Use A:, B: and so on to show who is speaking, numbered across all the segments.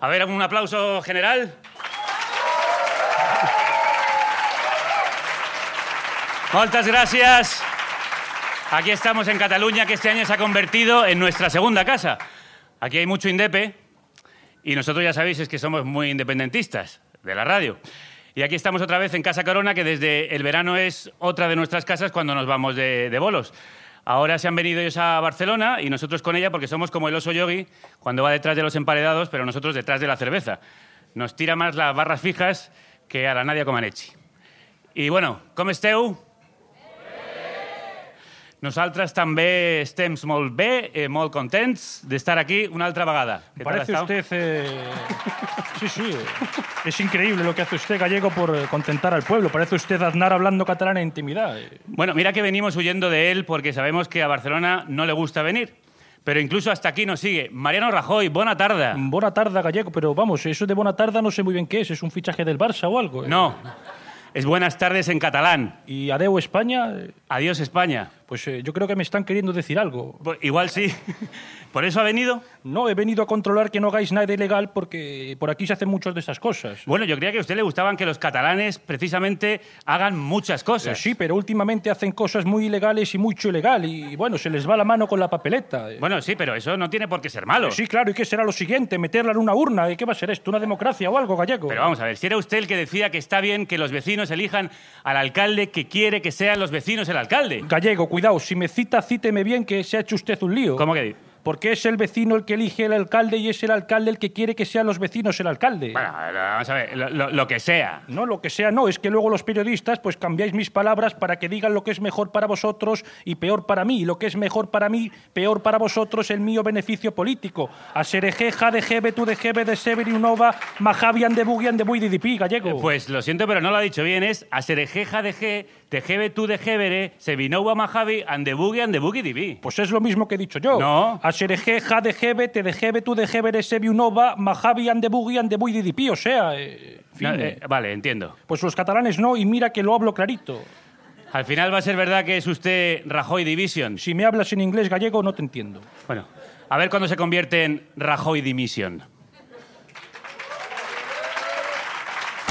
A: A ver, un aplauso general. Muchas gracias. Aquí estamos en Cataluña, que este año se ha convertido en nuestra segunda casa. Aquí hay mucho indepe y nosotros ya sabéis es que somos muy independentistas de la radio. Y aquí estamos otra vez en Casa Corona, que desde el verano es otra de nuestras casas cuando nos vamos de, de bolos. Ahora se han venido ellos a Barcelona y nosotros con ella porque somos como el oso yogi cuando va detrás de los emparedados, pero nosotros detrás de la cerveza. Nos tira más las barras fijas que a la Nadia Comaneci. I bueno, com esteu? Nosaltres també estem molt bé, eh, molt contents d'estar aquí una altra vegada.
B: Parece usted... eh, Sí, sí. Es increíble lo que hace usted, gallego, por contentar al pueblo. Parece usted Aznar hablando catalán en intimidad. eh.
A: Bueno, mira que venimos huyendo de él porque sabemos que a Barcelona no le gusta venir. Pero incluso hasta aquí nos sigue. Mariano Rajoy, buena tarde.
B: Buena tarde, gallego, pero vamos, eso de buena tarde no sé muy bien qué es. ¿Es un fichaje del Barça o algo?
A: No, es buenas tardes en catalán.
B: Y adeu España,
A: Adiós España.
B: pues eh, yo creo que me están queriendo decir algo.
A: Pues igual sí. ¿Por eso ha venido?
B: No, he venido a controlar que no hagáis nada ilegal porque por aquí se hacen muchas de esas cosas.
A: Bueno, yo creía que a usted le gustaban que los catalanes precisamente hagan muchas cosas.
B: Sí, pero últimamente hacen cosas muy ilegales y mucho ilegal y bueno, se les va la mano con la papeleta.
A: Bueno, sí, pero eso no tiene por qué ser malo.
B: Sí, claro, ¿y qué será lo siguiente? ¿Meterla en una urna? ¿Y qué va a ser esto? ¿Una democracia o algo, gallego?
A: Pero vamos a ver, si era usted el que decía que está bien que los vecinos elijan al alcalde que quiere que sean los vecinos el alcalde.
B: Gallego, cuidado, si me cita, cíteme bien que se ha hecho usted un lío.
A: ¿Cómo que?
B: Porque es el vecino el que elige el alcalde y es el alcalde el que quiere que sean los vecinos el alcalde.
A: Bueno, a vamos a ver, lo, lo- lo que sea.
B: No, lo que sea, no, es que luego los periodistas pues cambiáis mis palabras para que digan lo que es mejor para vosotros y peor para mí. Lo que es mejor para mí, peor para vosotros, el mío beneficio político. A Serejeja de Gebe, tu de Gebe, de Severinova, Majavian de Bugian de Buididipi, gallego.
A: Pues lo siento, pero no lo ha dicho bien. Es Aserejeja de G, Tejebe tú de Gebere, Sevinoua Majavi, and the Boogie and the Boogie TV.
B: Pues es lo mismo que he dicho yo.
A: No.
B: A Serejeja de Gebe, te de Gebe, tu de Gebe, de Seviunova, Majavian de Bugian de Buididipi. O sea, eh,
A: No,
B: eh,
A: eh, vale, entiendo.
B: pues los catalanes no, y mira que lo hablo clarito.
A: Al final va a ser verdad que es usted Rajoy Division.
B: Si me hablas en inglés gallego, no te entiendo.
A: Bueno, a ver cuándo se convierte en Rajoy Dimission.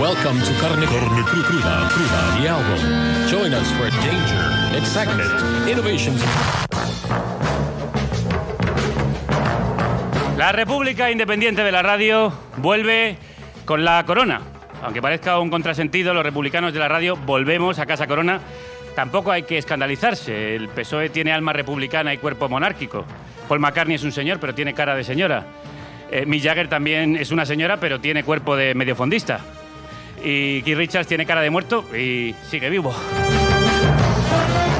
C: Welcome to Carne, Carne Cru- Cruda, Cruda, the album. Join us for danger, excitement, innovations.
A: La República Independiente de la Radio vuelve con la corona. Aunque parezca un contrasentido, los republicanos de la radio volvemos a Casa Corona. Tampoco hay que escandalizarse. El PSOE tiene alma republicana y cuerpo monárquico. Paul McCartney es un señor, pero tiene cara de señora. Eh, Mick Jagger también es una señora, pero tiene cuerpo de mediofondista. Y Keith Richards tiene cara de muerto y sigue vivo.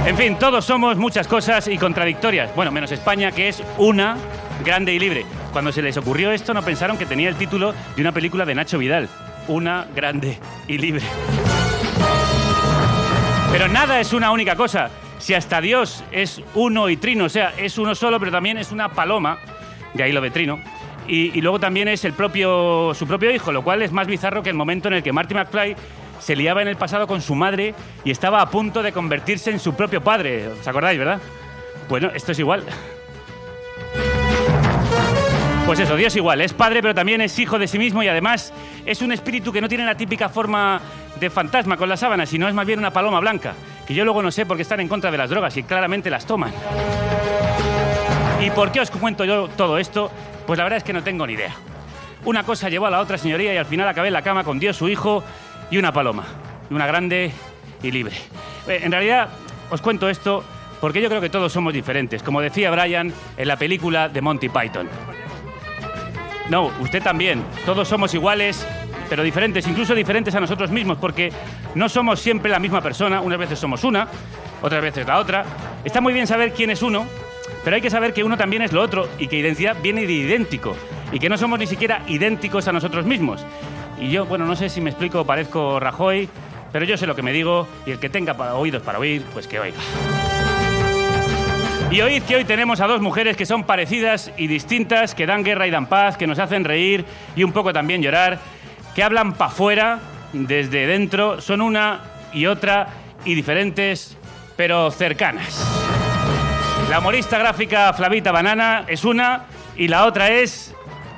A: En fin, todos somos muchas cosas y contradictorias. Bueno, menos España, que es una grande y libre. Cuando se les ocurrió esto, no pensaron que tenía el título de una película de Nacho Vidal. Una grande y libre. Pero nada es una única cosa. Si hasta Dios es uno y trino, o sea, es uno solo, pero también es una paloma, de ahí lo de trino, y, luego también es el propio, su propio hijo, lo cual es más bizarro que el momento en el que Marty McFly se liaba en el pasado con su madre y estaba a punto de convertirse en su propio padre. ¿Os acordáis, verdad? Bueno, esto es igual. Pues eso, Dios igual, es padre pero también es hijo de sí mismo y además es un espíritu que no tiene la típica forma de fantasma con la sábana, sino es más bien una paloma blanca, que yo luego no sé por qué están en contra de las drogas y claramente las toman. ¿Y por qué os cuento yo todo esto? Pues la verdad es que no tengo ni idea. Una cosa llevó a la otra, señoría, y al final acabé en la cama con Dios, su hijo y una paloma. Una grande y libre. Eh, En realidad, os cuento esto porque yo creo que todos somos diferentes, como decía Brian en la película de Monty Python. No, usted también. Todos somos iguales, pero diferentes, incluso diferentes a nosotros mismos, porque no somos siempre la misma persona. Unas veces somos una, otras veces la otra. Está muy bien saber quién es uno, pero hay que saber que uno también es lo otro y que identidad viene de idéntico y que no somos ni siquiera idénticos a nosotros mismos. Y yo, bueno, no sé si me explico, parezco Rajoy, pero yo sé lo que me digo y el que tenga oídos para oír, pues que oiga. Y oíd que hoy tenemos a dos mujeres que son parecidas y distintas, que dan guerra y dan paz, que nos hacen reír y un poco también llorar, que hablan pa' fuera, desde dentro, son una y otra y diferentes, pero cercanas. La humorista gráfica Flavita Banana es una y la otra es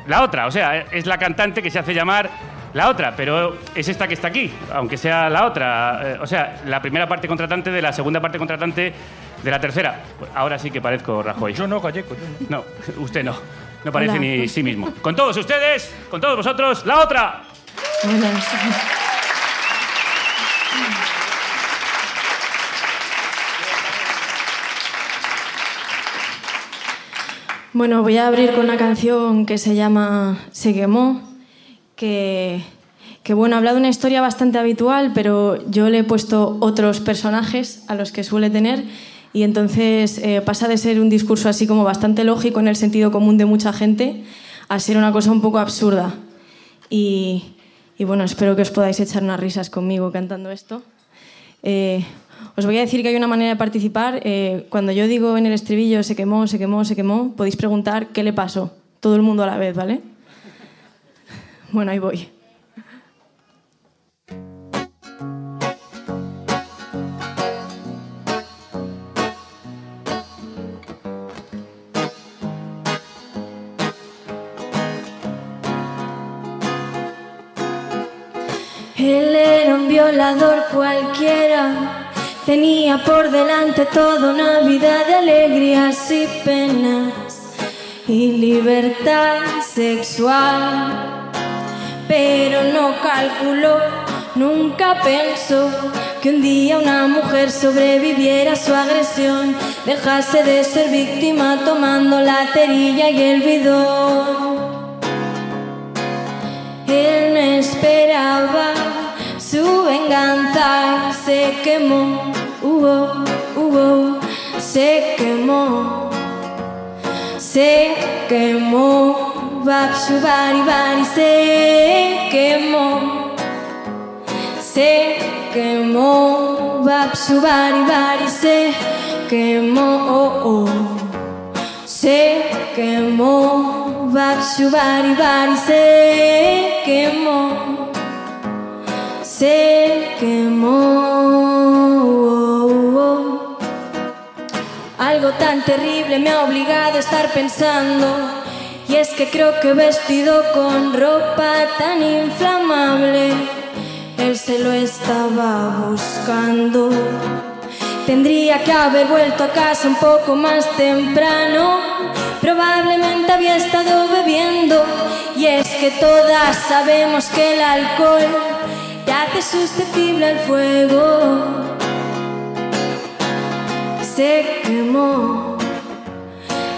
A: la otra, o sea, es la cantante que se hace llamar la otra, pero es esta que está aquí, aunque sea la otra. eh, o sea, la primera parte contratante de la segunda parte contratante de la tercera. Ahora sí que parezco Rajoy.
B: Yo no, gallego. yo no.
A: No, usted no. No parece
D: Hola.
A: ni sí mismo. Con todos ustedes, con todos vosotros, la otra.
D: Buenas. Bueno, voy a abrir con una canción que se llama Se quemó, que, que bueno, habla de una historia bastante habitual, pero yo le he puesto otros personajes a los que suele tener y entonces eh, pasa de ser un discurso así como bastante lógico en el sentido común de mucha gente a ser una cosa un poco absurda. Y, y bueno, espero que os podáis echar unas risas conmigo cantando esto. Eh, os voy a decir que hay una manera de participar. Eh, cuando yo digo en el estribillo se quemó, se quemó, se quemó, podéis preguntar qué le pasó. Todo el mundo a la vez, ¿vale? Bueno, ahí voy. Él era un violador cualquiera, tenía por delante toda una vida de alegrías y penas y libertad sexual. Pero no calculó, nunca pensó que un día una mujer sobreviviera a su agresión, dejase de ser víctima tomando la cerilla y el bidón. Él no esperaba su venganza se quemó, uh -oh, uh -oh, se quemó, se quemó, va su bari bari se quemó, se quemó, va su bari bari se quemó, oh, oh. se quemó, va su bari bari se quemó, se quemó. Algo tan terrible me ha obligado a estar pensando. Y es que creo que vestido con ropa tan inflamable, él se lo estaba buscando. Tendría que haber vuelto a casa un poco más temprano. Probablemente había estado bebiendo. Y es que todas sabemos que el alcohol te hace susceptible al fuego. Se quemó,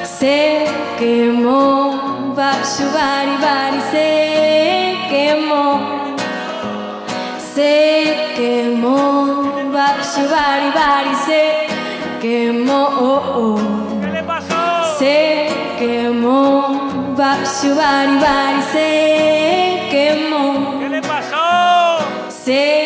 D: se quemó, va su bari bari se quemó, se quemó, va su bari bari se quemó, oh, oh.
A: ¿Qué le pasó?
D: se quemó, va su bari bari se quemó
A: ¿Qué le pasó?
D: se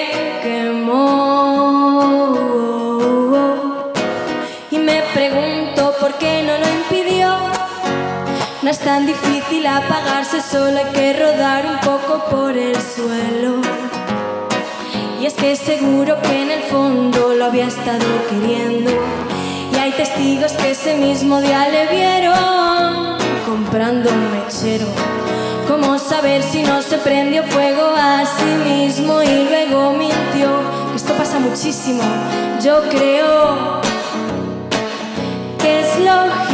D: No es tan difícil apagarse, solo hay que rodar un poco por el suelo. Y es que seguro que en el fondo lo había estado queriendo. Y hay testigos que ese mismo día le vieron comprando un mechero. ¿Cómo saber si no se prendió fuego a sí mismo y luego mintió? Esto pasa muchísimo, yo creo que es lógico.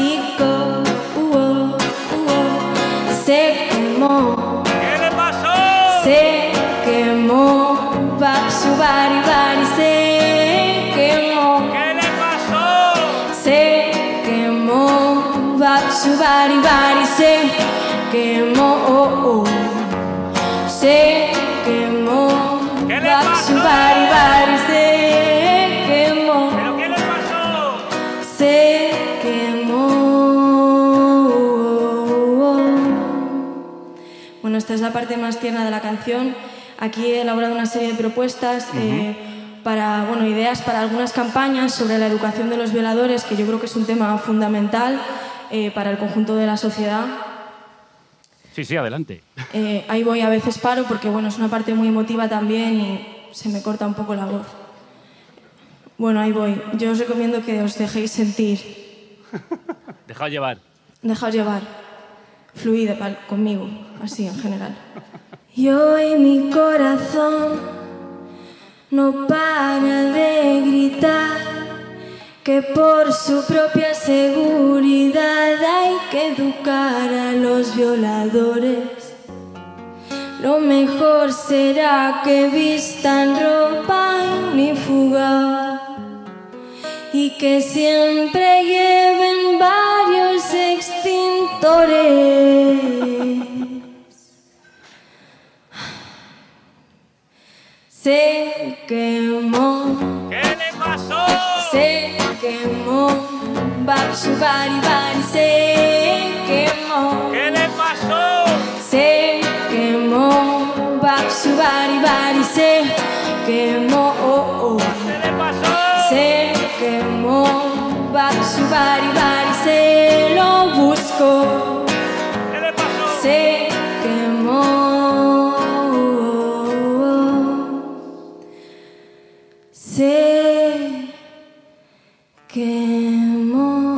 D: La parte más tierna de la canción aquí he elaborado una serie de propuestas eh, para, bueno, ideas para algunas campañas sobre la educación de los violadores, que yo creo que es un tema fundamental eh, para el conjunto de la sociedad.
A: Sí, sí, adelante.
D: Eh, ahí voy, a veces paro porque bueno, es una parte muy emotiva también y se me corta un poco la voz. Bueno, ahí voy. Yo os recomiendo que os dejéis sentir.
A: Dejaos llevar.
D: Dejaos llevar. Fluid conmigo, así en general. Y hoy mi corazón no para de gritar que por su propia seguridad hay que educar a los violadores. Lo mejor será que vistan ropa fuga y que siempre lleven varios extintores. Se quemó,
A: ¿Qué le pasó?
D: se quemó, su bari bari se quemó.
A: ¿Qué le pasó?
D: Se quemó, su bari bari se quemó. oh, oh.
A: ¿Qué le pasó?
D: Se quemó, su bari bari se lo buscó. Se quemó.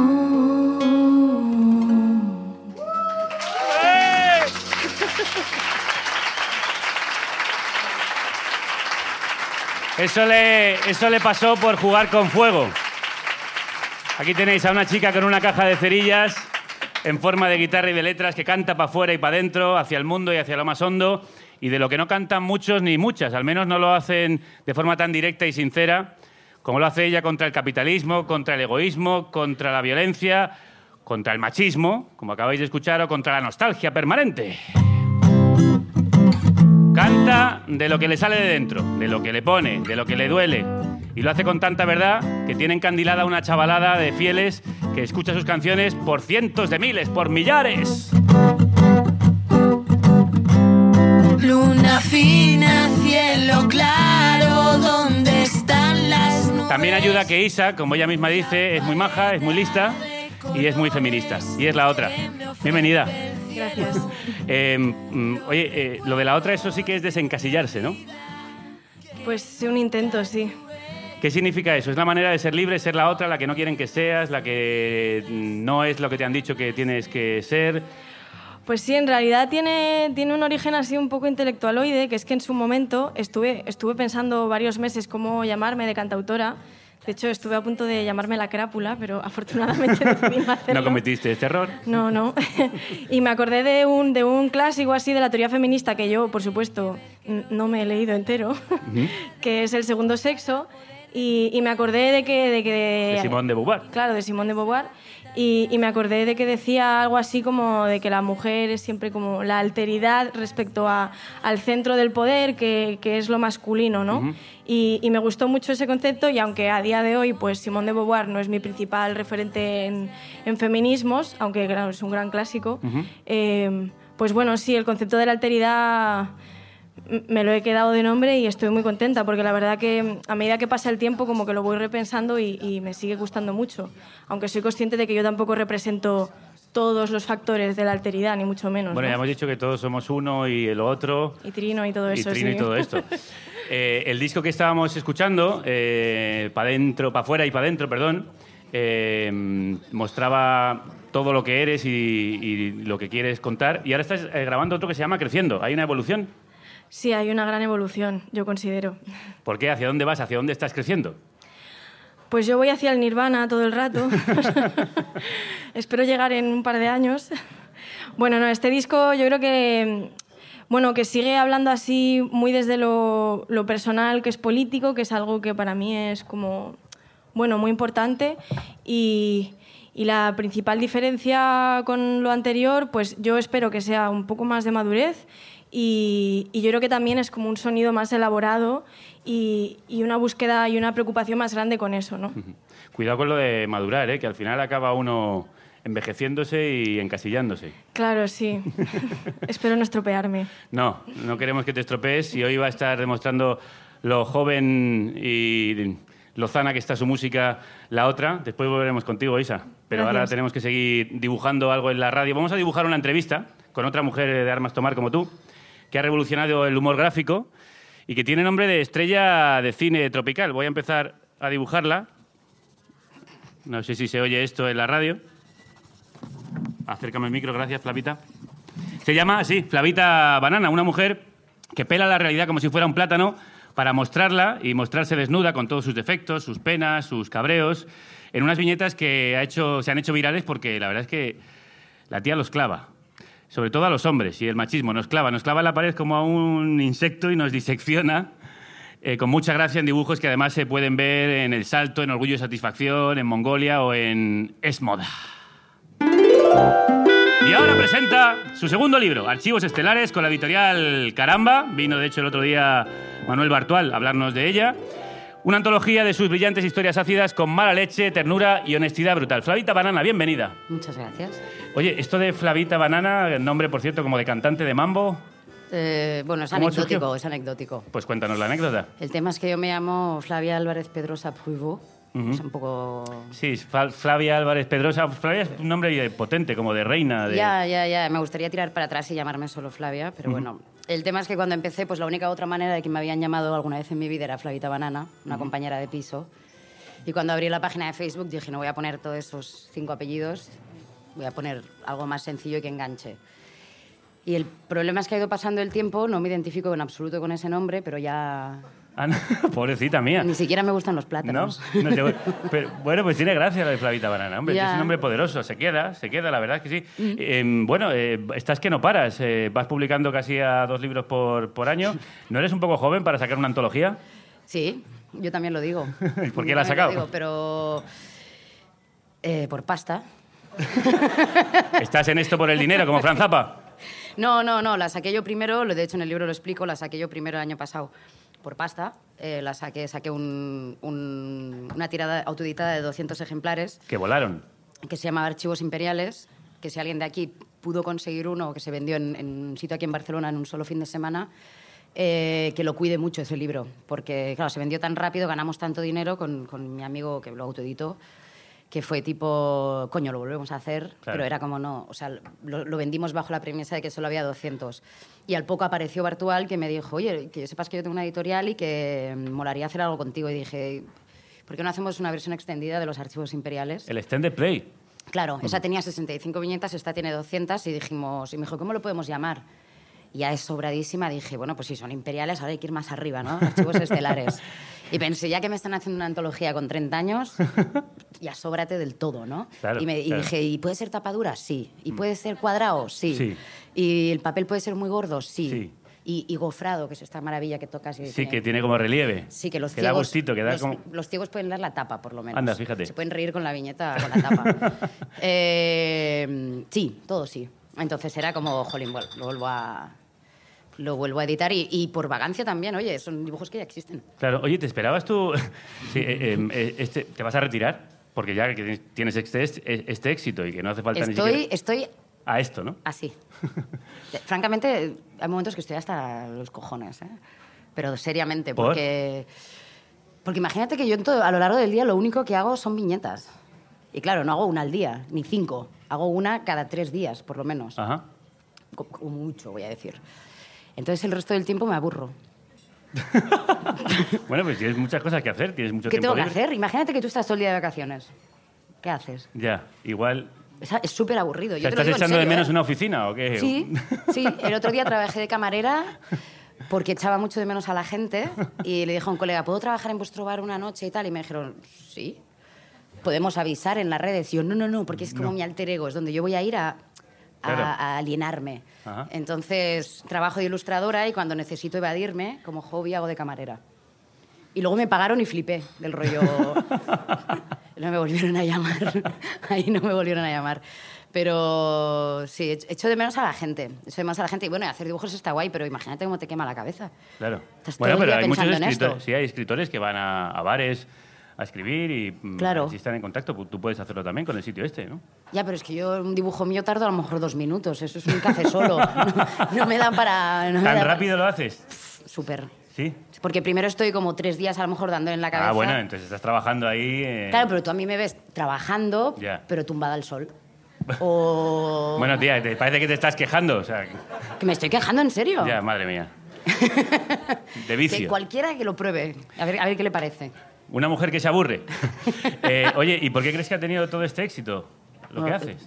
A: Eso le, eso le pasó por jugar con fuego. Aquí tenéis a una chica con una caja de cerillas en forma de guitarra y de letras que canta para afuera y para adentro, hacia el mundo y hacia lo más hondo, y de lo que no cantan muchos ni muchas, al menos no lo hacen de forma tan directa y sincera como lo hace ella contra el capitalismo, contra el egoísmo, contra la violencia, contra el machismo, como acabáis de escuchar, o contra la nostalgia permanente. Canta de lo que le sale de dentro, de lo que le pone, de lo que le duele. Y lo hace con tanta verdad que tiene encandilada una chavalada de fieles que escucha sus canciones por cientos de miles, por millares.
E: Luna fina, cielo claro, ¿dónde están las nubes?
A: También ayuda que Isa, como ella misma dice, es muy maja, es muy lista y es muy feminista. Y es la otra. Bienvenida.
D: Gracias.
A: Eh, mm, oye, eh, lo de la otra, eso sí que es desencasillarse, ¿no?
D: Pues un intento, sí.
A: ¿Qué significa eso? ¿Es la manera de ser libre, ser la otra, la que no quieren que seas, la que no es lo que te han dicho que tienes que ser?
D: Pues sí, en realidad tiene, tiene un origen así un poco intelectualoide, que es que en su momento estuve, estuve pensando varios meses cómo llamarme de cantautora. De hecho, estuve a punto de llamarme la crápula, pero afortunadamente decidí no hacerlo.
A: No cometiste este error.
D: No, no. y me acordé de un, de un clásico así de la teoría feminista que yo, por supuesto, no me he leído entero, que es El segundo sexo. Y, y me acordé de que... De, que
A: De Simone de Beauvoir.
D: Claro, de Simón de Beauvoir. Y, y me acordé de que decía algo así como de que la mujer es siempre como la alteridad respecto a, al centro del poder, que, que es lo masculino, ¿no? y, y me gustó mucho ese concepto y aunque a día de hoy pues Simón de Beauvoir no es mi principal referente en, en feminismos, aunque claro, es un gran clásico, eh, pues bueno, sí, el concepto de la alteridad me lo he quedado de nombre y estoy muy contenta porque la verdad que a medida que pasa el tiempo como que lo voy repensando y, y me sigue gustando mucho, aunque soy consciente de que yo tampoco represento todos los factores de la alteridad, ni mucho menos.
A: Bueno,
D: ¿no?
A: ya hemos dicho que todos somos uno y el otro.
D: Y Trino y todo
A: y
D: eso.
A: Trino
D: sí.
A: y todo esto. Eh, el disco que estábamos escuchando, para dentro, para afuera y para adentro, perdón, eh, mostraba todo lo que eres y, y lo que quieres contar. Y ahora estás eh, grabando otro que se llama Creciendo. ¿Hay una evolución?
D: Sí, hay una gran evolución, yo considero.
A: ¿Por qué? ¿Hacia dónde vas? ¿Hacia dónde estás creciendo?
D: Pues yo voy hacia el nirvana todo el rato. Espero llegar en un par de años. Bueno, no, este disco yo creo que, bueno, que sigue hablando así muy desde lo, lo personal, que es político, que es algo que para mí es como, bueno, muy importante. Y, y la principal diferencia con lo anterior, pues yo espero que sea un poco más de madurez y, y yo creo que también es como un sonido más elaborado y, y una búsqueda y una preocupación más grande con eso, ¿no?
A: Cuidado con lo de madurar, ¿eh? que al final acaba uno envejeciéndose y encasillándose.
D: Claro, sí. Espero no estropearme.
A: No, no queremos que te estropees y hoy va a estar demostrando lo joven y lozana que está su música la otra. Después volveremos contigo, Isa. Pero ahora
D: Gracias.
A: tenemos que seguir dibujando algo en la radio. Vamos a dibujar una entrevista con otra mujer de armas tomar como tú, que ha revolucionado el humor gráfico y que tiene nombre de estrella de cine tropical. Voy a empezar a dibujarla. No sé si se oye esto en la radio. Acércame el micro, gracias, Flavita. Se llama, sí, Flavita Banana, una mujer que pela la realidad como si fuera un plátano para mostrarla y mostrarse desnuda con todos sus defectos, sus penas, sus cabreos, en unas viñetas que se han hecho virales porque la verdad es que la tía los clava. Sobre todo a los hombres y el machismo nos clava, nos clava en la pared como a un insecto y nos disecciona eh, con mucha gracia en dibujos que además se pueden ver en El Salto, en Orgullo y Satisfacción, en Mongolia o en Es Moda. Y ahora presenta su segundo libro, Archivos Estelares, con la editorial Caramba. Vino, de hecho, el otro día Manuel Bartual a hablarnos de ella. Una antología de sus brillantes historias ácidas con mala leche, ternura y honestidad brutal. Flavita Banana, bienvenida.
F: Muchas gracias.
A: Oye, esto de Flavita Banana, nombre, por cierto, como de cantante de mambo,
F: Eh, bueno, es
A: ¿Cómo
F: anecdótico,
A: surgió?
F: es anecdótico.
A: pues cuéntanos la anécdota.
F: El tema es que yo me llamo Flavia Álvarez Pedrosa Pruivo. Es un poco...
A: Sí, Fla- Flavia Álvarez Pedrosa. Flavia es un nombre potente, como de reina. De...
F: Ya, ya, ya. Me gustaría tirar para atrás y llamarme solo Flavia, pero bueno. El tema es que cuando empecé, pues la única otra manera de que me habían llamado alguna vez en mi vida era Flavita Banana, una compañera de piso. Y cuando abrí la página de Facebook dije, no voy a poner todos esos cinco apellidos, voy a poner algo más sencillo y que enganche. Y el problema es que ha ido pasando el tiempo, no me identifico en absoluto con ese nombre, pero ya
A: Ah, no, pobrecita mía.
F: ni siquiera me gustan los
A: ¿No?
F: plátanos.
A: No sé, pero, bueno, pues tiene gracia la de Flavita Banana, hombre. Es un nombre poderoso, se queda, se queda, la verdad que sí. Eh, bueno, eh, estás que no paras, eh, vas publicando casi a dos libros por, por año. ¿No eres un poco joven para sacar una antología?
F: Sí, yo también lo digo.
A: ¿Y por qué
F: Yo
A: la has sacado?
F: digo, pero eh, por pasta.
A: ¿Estás en esto por el dinero, como Fran Zappa?
F: No, no, no, la saqué yo primero, lo- de hecho en el libro lo explico, la saqué yo primero el año pasado por pasta. Eh, la saqué, saqué un- un- una tirada autoeditada de 200 ejemplares
A: Que volaron.
F: que se llamaba Archivos Imperiales, que si alguien de aquí pudo conseguir uno, que se vendió en, en un sitio aquí en Barcelona en un solo fin de semana, eh, que lo cuide mucho ese libro, porque claro, se vendió tan rápido, ganamos tanto dinero con, con mi amigo que lo autoeditó, que fue tipo, coño, lo volvemos a hacer, pero era como no, o sea, lo, lo vendimos bajo la premisa de que solo había 200. Y al poco apareció Bartual que me dijo, oye, que sepas que yo tengo una editorial y que mm, molaría hacer algo contigo. Y dije, ¿por qué no hacemos una versión extendida de los archivos imperiales?
A: El extended play.
F: Claro, esa tenía 65 viñetas, esta tiene 200 y dijimos, y me dijo, ¿cómo lo podemos llamar? Y ya es sobradísima, dije, bueno, pues si son imperiales, ahora hay que ir más arriba, ¿no? Archivos estelares. Y pensé, ya que me están haciendo una antología con 30 años, ya sóbrate del todo, ¿no?
A: Claro,
F: y, me- y
A: claro.
F: dije, ¿y puede ser tapadura? Sí. ¿Y puede ser cuadrado? Sí.
A: Sí.
F: ¿Y el papel puede ser muy gordo? Sí.
A: Sí.
F: Y, y gofrado, que es esta maravilla que tocas. y
A: Sí, que tiene como relieve.
F: Sí, que los
A: Que da
F: ciegos...
A: gustito, que da
F: los,
A: como...
F: los ciegos pueden dar la tapa, por lo menos.
A: Anda, fíjate.
F: Se pueden reír con la viñeta, con la tapa. Eh, sí, todo sí. Entonces era como, jolín, bueno, lo vuelvo a... Lo vuelvo a editar y, y por vagancia también, oye, son dibujos que ya existen.
A: Claro, oye, ¿te esperabas tú? Sí, eh, eh, eh, este, ¿Te vas a retirar? Porque ya que tienes este, este éxito y que no hace falta ni
F: Estoy,
A: siquiera...
F: estoy
A: A esto, ¿no?
F: así. Eh, Francamente, hay momentos que estoy hasta los cojones, ¿eh? Pero seriamente,
A: ¿Por?
F: porque... Porque imagínate que yo todo- a lo largo del día lo único que hago son viñetas. Y claro, no hago una al día, ni cinco. Hago una cada tres días, por lo menos.
A: Ajá.
F: Co- Como mucho, voy a decir. Entonces el resto del tiempo me aburro.
A: Bueno, pues tienes muchas cosas que hacer, tienes mucho
F: ¿Qué
A: tiempo
F: tengo que hacer? Imagínate que tú estás todo el día de vacaciones. ¿Qué haces?
A: Ya, igual...
F: Es súper aburrido.
A: O
F: Yo
A: sea,
F: te lo
A: ¿Estás
F: digo en
A: echando de
F: serio,
A: menos
F: ¿eh?
A: una oficina o qué?
F: Sí, sí. El otro día trabajé de camarera porque echaba mucho de menos a la gente y le dije a un colega, ¿puedo trabajar en vuestro bar una noche y tal? Y me dijeron, sí. Podemos avisar en las redes. Y yo, no, no, no, porque es como mi alter ego, es donde yo voy a ir a-
A: Claro.
F: a alienarme.
A: Ajá.
F: Entonces, trabajo de ilustradora y cuando necesito evadirme, como hobby, hago de camarera. Y luego me pagaron y flipé del rollo. no me volvieron a llamar. Ahí no me volvieron a llamar. Pero sí, ech- echo de menos a la gente. Echo de menos a la gente. Y bueno, hacer dibujos está guay, pero imagínate cómo te quema la cabeza.
A: Claro.
F: Estás
A: Bueno,
F: todo el
A: pero
F: día
A: hay muchos escritores, sí, hay escritores que van a, a bares a escribir y mm,
F: Claro.
A: si están en contacto, pues tú puedes hacerlo también con el sitio este, ¿no?
F: Ya, pero es que yo un dibujo mío tardo a lo mejor dos minutos. Eso es un café solo. No, no me da para... No
A: ¿Tan
F: da-
A: rápido lo haces?
F: Súper.
A: Sí.
F: Porque primero estoy como tres días a lo mejor dando en la cabeza.
A: Ah, bueno, entonces estás trabajando ahí... eh,
F: Claro, pero tú a mí me ves trabajando,
A: Ya.
F: pero tumbada al sol. O...
A: Bueno, tía, te parece que te estás quejando, o sea... que-
F: Que me estoy quejando en serio.
A: Ya, madre mía. De
F: Que
A: vicio.
F: cualquiera que lo pruebe. A ver, a ver qué le parece.
A: Una mujer que se aburre. Eh, oye, ¿y por qué crees que ha tenido todo este éxito? Lo que haces.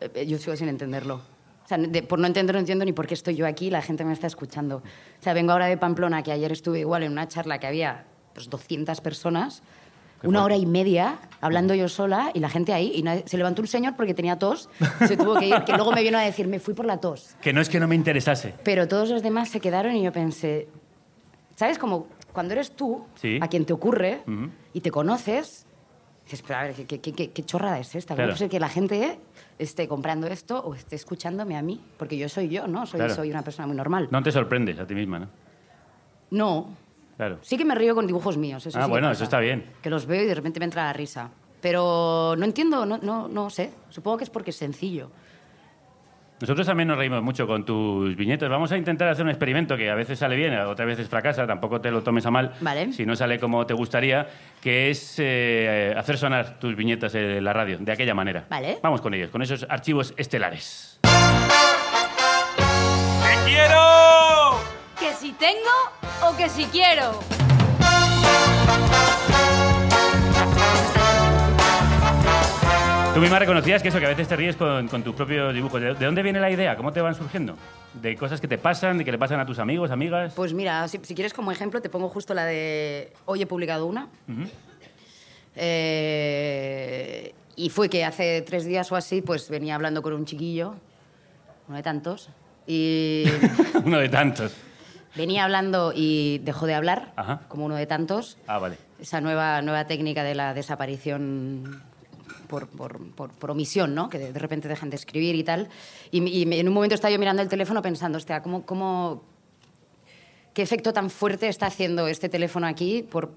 F: Eh, eh, Yo sigo sin entenderlo. O sea, de- por no entender, no entiendo ni por qué estoy yo aquí y la gente me está escuchando. O sea, vengo ahora de Pamplona, que ayer estuve igual en una charla que había pues, 200 personas,
A: Qué
F: una
A: fuerte.
F: hora y media hablando yo sola y la gente ahí. Y nadie- se levantó un señor porque tenía tos, se tuvo que ir, que luego me vino a decir, me fui por la tos.
A: Que no es que no me interesase.
F: Pero todos los demás se quedaron y yo pensé, ¿sabes? Como cuando eres tú,
A: Sí.
F: a quien te ocurre,
A: Ujú.
F: y te conoces, dices, pero a ver, ¿qué, qué- qué- qué chorrada es esta?
A: Claro.
F: ¿Cómo es el que la gente esté comprando esto o esté escuchándome a mí? Porque yo soy yo, ¿no? Soy,
A: Claro.
F: soy una persona muy normal.
A: No te sorprendes a ti misma, ¿no?
F: No.
A: Claro.
F: Sí que me río con dibujos míos. Eso
A: Ah,
F: sí
A: bueno, eso está bien.
F: Que los veo y de repente me entra la risa. Pero no entiendo, no, no, no sé. Supongo que es porque es sencillo.
A: Nosotros también nos reímos mucho con tus viñetas. Vamos a intentar hacer un experimento que a veces sale bien, otras veces fracasa, tampoco te lo tomes a mal.
F: Vale.
A: Si no sale como te gustaría, que es eh, hacer sonar tus viñetas en la radio, de aquella manera.
F: Vale.
A: Vamos con ellos, con esos archivos estelares.
B: ¡Te quiero!
D: Que si tengo o que si quiero.
A: Tú misma reconocías que eso, que a veces te ríes con, con tus propios dibujos. ¿De, de dónde viene la idea? ¿Cómo te van surgiendo? ¿De cosas que te pasan, de que le pasan a tus amigos, amigas?
F: Pues mira, si, si quieres como ejemplo, te pongo justo la de hoy he publicado una. Eh, y fue que hace tres días o así, pues venía hablando con un chiquillo, uno de tantos, y
A: Uno de tantos.
F: venía hablando y dejó de hablar,
A: Ajá.
F: como uno de tantos.
A: Ah, vale.
F: Esa nueva, nueva técnica de la desaparición por, por, por- por omisión, ¿no? Que de, de repente dejan de escribir y tal. Y, y me- en un momento estaba yo mirando el teléfono pensando, hostia, ¿cómo, cómo, ¿qué efecto tan fuerte está haciendo este teléfono aquí por,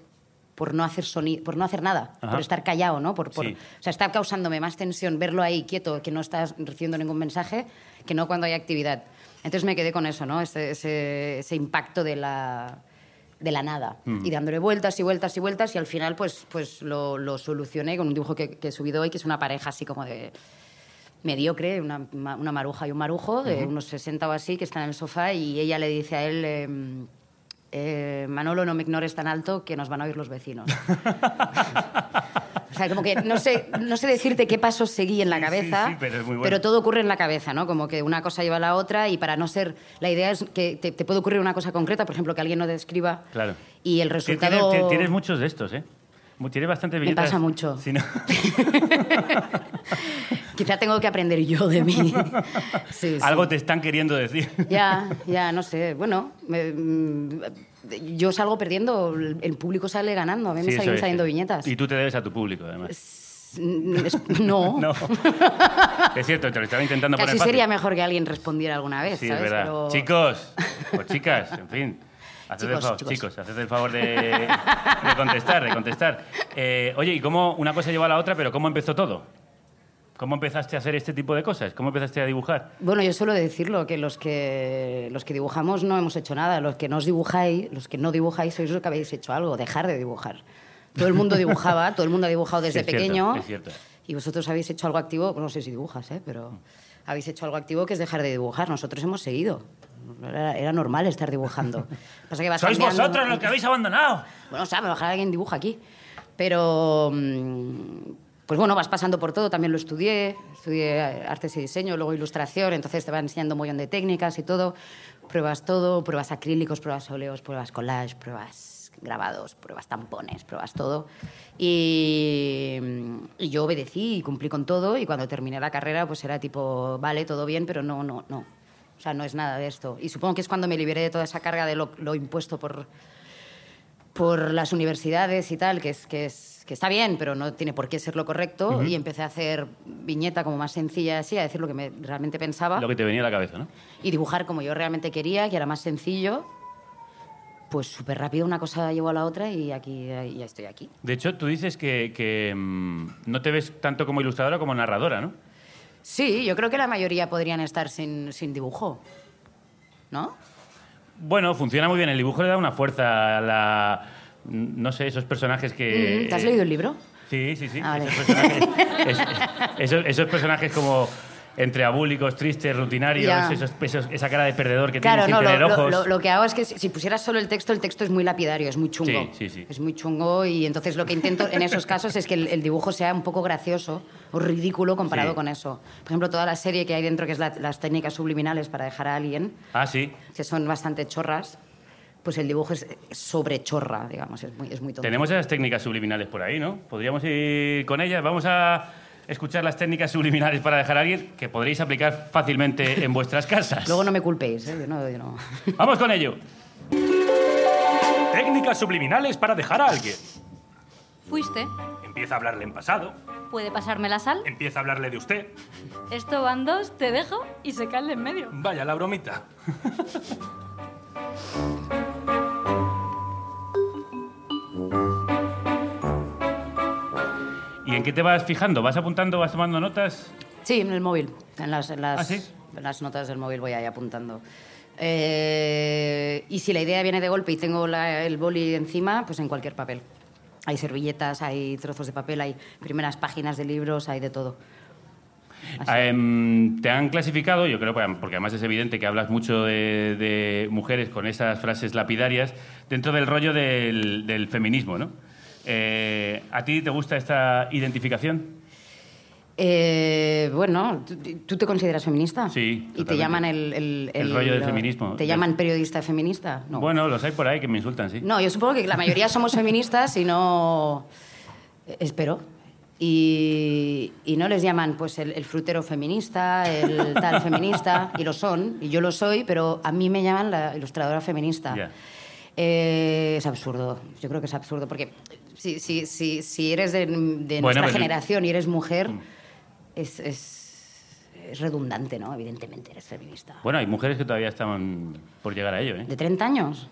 F: por, no, hacer soni- por no hacer nada?
A: Ajá.
F: Por estar callado, ¿no? Por, por-
A: Sí.
F: O sea, está causándome más tensión verlo ahí quieto, que no estás recibiendo ningún mensaje, que no cuando hay actividad. Entonces me quedé con eso, ¿no? Ese, ese- ese impacto de la, de la nada.
A: Mm.
F: Y dándole vueltas y vueltas y vueltas y al final pues, pues lo, lo solucioné con un dibujo que, que he subido hoy, que es una pareja así como de mediocre, una, una maruja y un marujo, de unos 60 o así, que están en el sofá y ella le dice a él... em, eh, Manolo, no me ignores tan alto que nos van a oír los vecinos. o sea, como que no sé, no sé decirte qué pasos seguí en la
A: sí,
F: cabeza,
A: sí, pero es muy bueno.
F: todo ocurre en la cabeza, ¿no? Como que una cosa lleva a la otra y para no ser... La idea es que te, te puede ocurrir una cosa concreta, por ejemplo, que alguien no describa
A: Claro.
F: y el resultado...
A: tienes- tienes muchos de estos, ¿eh? Mu- Tienes bastantes
F: Me pasa mucho.
A: Sí, ¿no?
F: Quizá tengo que aprender yo de mí. Sí, sí.
A: Algo te están queriendo decir.
F: Ya, ya, no sé. Bueno, me- mm, yo salgo perdiendo, el público sale ganando. A mí me
A: Sí,
F: siguen
A: es.
F: saliendo viñetas.
A: Y tú te debes a tu público, además.
F: No.
A: No. es cierto, te lo estaba intentando
F: Casi
A: poner fácil.
F: sería mejor que alguien respondiera alguna vez,
A: Sí,
F: ¿sabes?
A: es verdad.
F: Pero-
A: Chicos, o chicas, en fin. Haced el favor,
F: chicos.
A: chicos, haced el favor de, de contestar, de contestar. Eh, oye, ¿y cómo una cosa lleva a la otra, pero cómo empezó todo? ¿Cómo empezaste a hacer este tipo de cosas? ¿Cómo empezaste a dibujar?
F: Bueno, yo suelo decirlo, que los que los que dibujamos no hemos hecho nada. Los que no os dibujáis, los que no dibujáis, sois los que habéis hecho algo, dejar de dibujar. Todo el mundo dibujaba, todo el mundo ha dibujado desde
A: Sí, es cierto,
F: pequeño.
A: es cierto.
F: Y vosotros habéis hecho algo activo, no sé si dibujas, ¿eh? pero habéis hecho algo activo que es dejar de dibujar. Nosotros hemos seguido. Era, era normal estar dibujando. Pasa que vas
A: ¡Sois
F: cambiando-
A: vosotros los que habéis abandonado!
F: Bueno, o sea, ojalá alguien dibuja aquí. Pero, mm, pues bueno, vas pasando por todo. También lo estudié. Estudié artes y diseño, luego ilustración. Entonces te va enseñando un montón de técnicas y todo. Pruebas todo. Pruebas acrílicos, pruebas óleos, pruebas collage, pruebas grabados, pruebas tampones, pruebas todo. Y, mm, y yo obedecí y cumplí con todo. Y cuando terminé la carrera, pues era tipo, vale, todo bien, pero no, no, no. O sea, no es nada de esto. Y supongo que es cuando me liberé de toda esa carga de lo, lo impuesto por, por las universidades y tal, que, es, que, es, que está bien, pero no tiene por qué ser lo correcto. Y empecé a hacer viñeta como más sencilla, así, a decir lo que me realmente pensaba.
A: Lo que te venía a la cabeza, ¿no?
F: Y dibujar como yo realmente quería, que era más sencillo. Pues súper rápido una cosa llevó a la otra y aquí ya estoy aquí.
A: De hecho, tú dices que, que, mm, no te ves tanto como ilustradora como narradora, ¿no?
F: Sí, yo creo que la mayoría podrían estar sin, sin dibujo. ¿No?
A: Bueno, funciona muy bien. El dibujo le da una fuerza a la... No sé, esos personajes que...
F: Mm, ¿Te has leído el libro?
A: Sí, sí, sí.
F: Ah, vale.
A: esos, personajes, es- esos- esos personajes como entre abúlicos, tristes, rutinarios, esos- esos- esa cara de perdedor que
F: Claro,
A: tiene
F: no,
A: sin tener
F: lo-
A: ojos.
F: lo- lo que hago es que si, si pusieras solo el texto, el texto es muy lapidario, es muy chungo.
A: Sí, sí, sí.
F: Es muy chungo y entonces lo que intento en esos casos es que el, el dibujo sea un poco gracioso o ridículo comparado con eso. Por ejemplo, toda la serie que hay dentro, que es la- las técnicas subliminales para dejar a alguien,
A: Ah, sí.
F: que son bastante chorras, pues el dibujo es sobre chorra, digamos, es muy, es muy tonto.
A: Tenemos esas técnicas subliminales por ahí, ¿no? Podríamos ir con ellas. Vamos a escuchar las técnicas subliminales para dejar a alguien que podréis aplicar fácilmente en vuestras casas.
F: Luego no me culpéis, ¿eh? Yo no- yo no.
A: Vamos con ello.
B: Técnicas subliminales para dejar a alguien.
G: Fuiste.
B: Empieza a hablarle en pasado,
G: ¿Puede pasarme la sal?
B: empieza a hablarle de usted.
G: Esto van dos, te dejo y se cae en medio.
B: Vaya la bromita.
A: ¿Y en qué te vas fijando? ¿Vas apuntando, vas tomando notas?
F: Sí, en el móvil. En las, en las,
A: ¿Ah, sí?
F: en las notas del móvil voy ahí apuntando. Eh, y si la idea viene de golpe y tengo la- el boli encima, pues en cualquier papel. Hay servilletas, hay trozos de papel, hay primeras páginas de libros, hay de todo. Así.
A: Em, te han clasificado, yo creo, porque además es evidente que hablas mucho de, de mujeres con esas frases lapidarias, dentro del rollo del, del feminismo, ¿no? Eh, ¿A ti te gusta esta identificación?
F: Eh, bueno, ¿tú, te consideras feminista?
A: Sí,
F: ¿Y te llaman el... El,
A: El rollo del feminismo.
F: ¿Te llaman periodista feminista? No.
A: Bueno, los hay por ahí que me insultan, sí.
F: No, yo supongo que la mayoría somos feministas y no... Espero. Y, y no les llaman pues el, el frutero feminista, el tal feminista, y lo son, y yo lo soy, pero a mí me llaman la ilustradora feminista. Eh, es absurdo, yo creo que es absurdo, porque si, si, si, si eres de, de
A: Bueno,
F: nuestra generación y eres mujer,
A: Mm.
F: es, es, es redundante, ¿no? Evidentemente eres feminista.
A: Bueno, hay mujeres que todavía están por llegar a ello, ¿eh?
F: ¿De 30 años?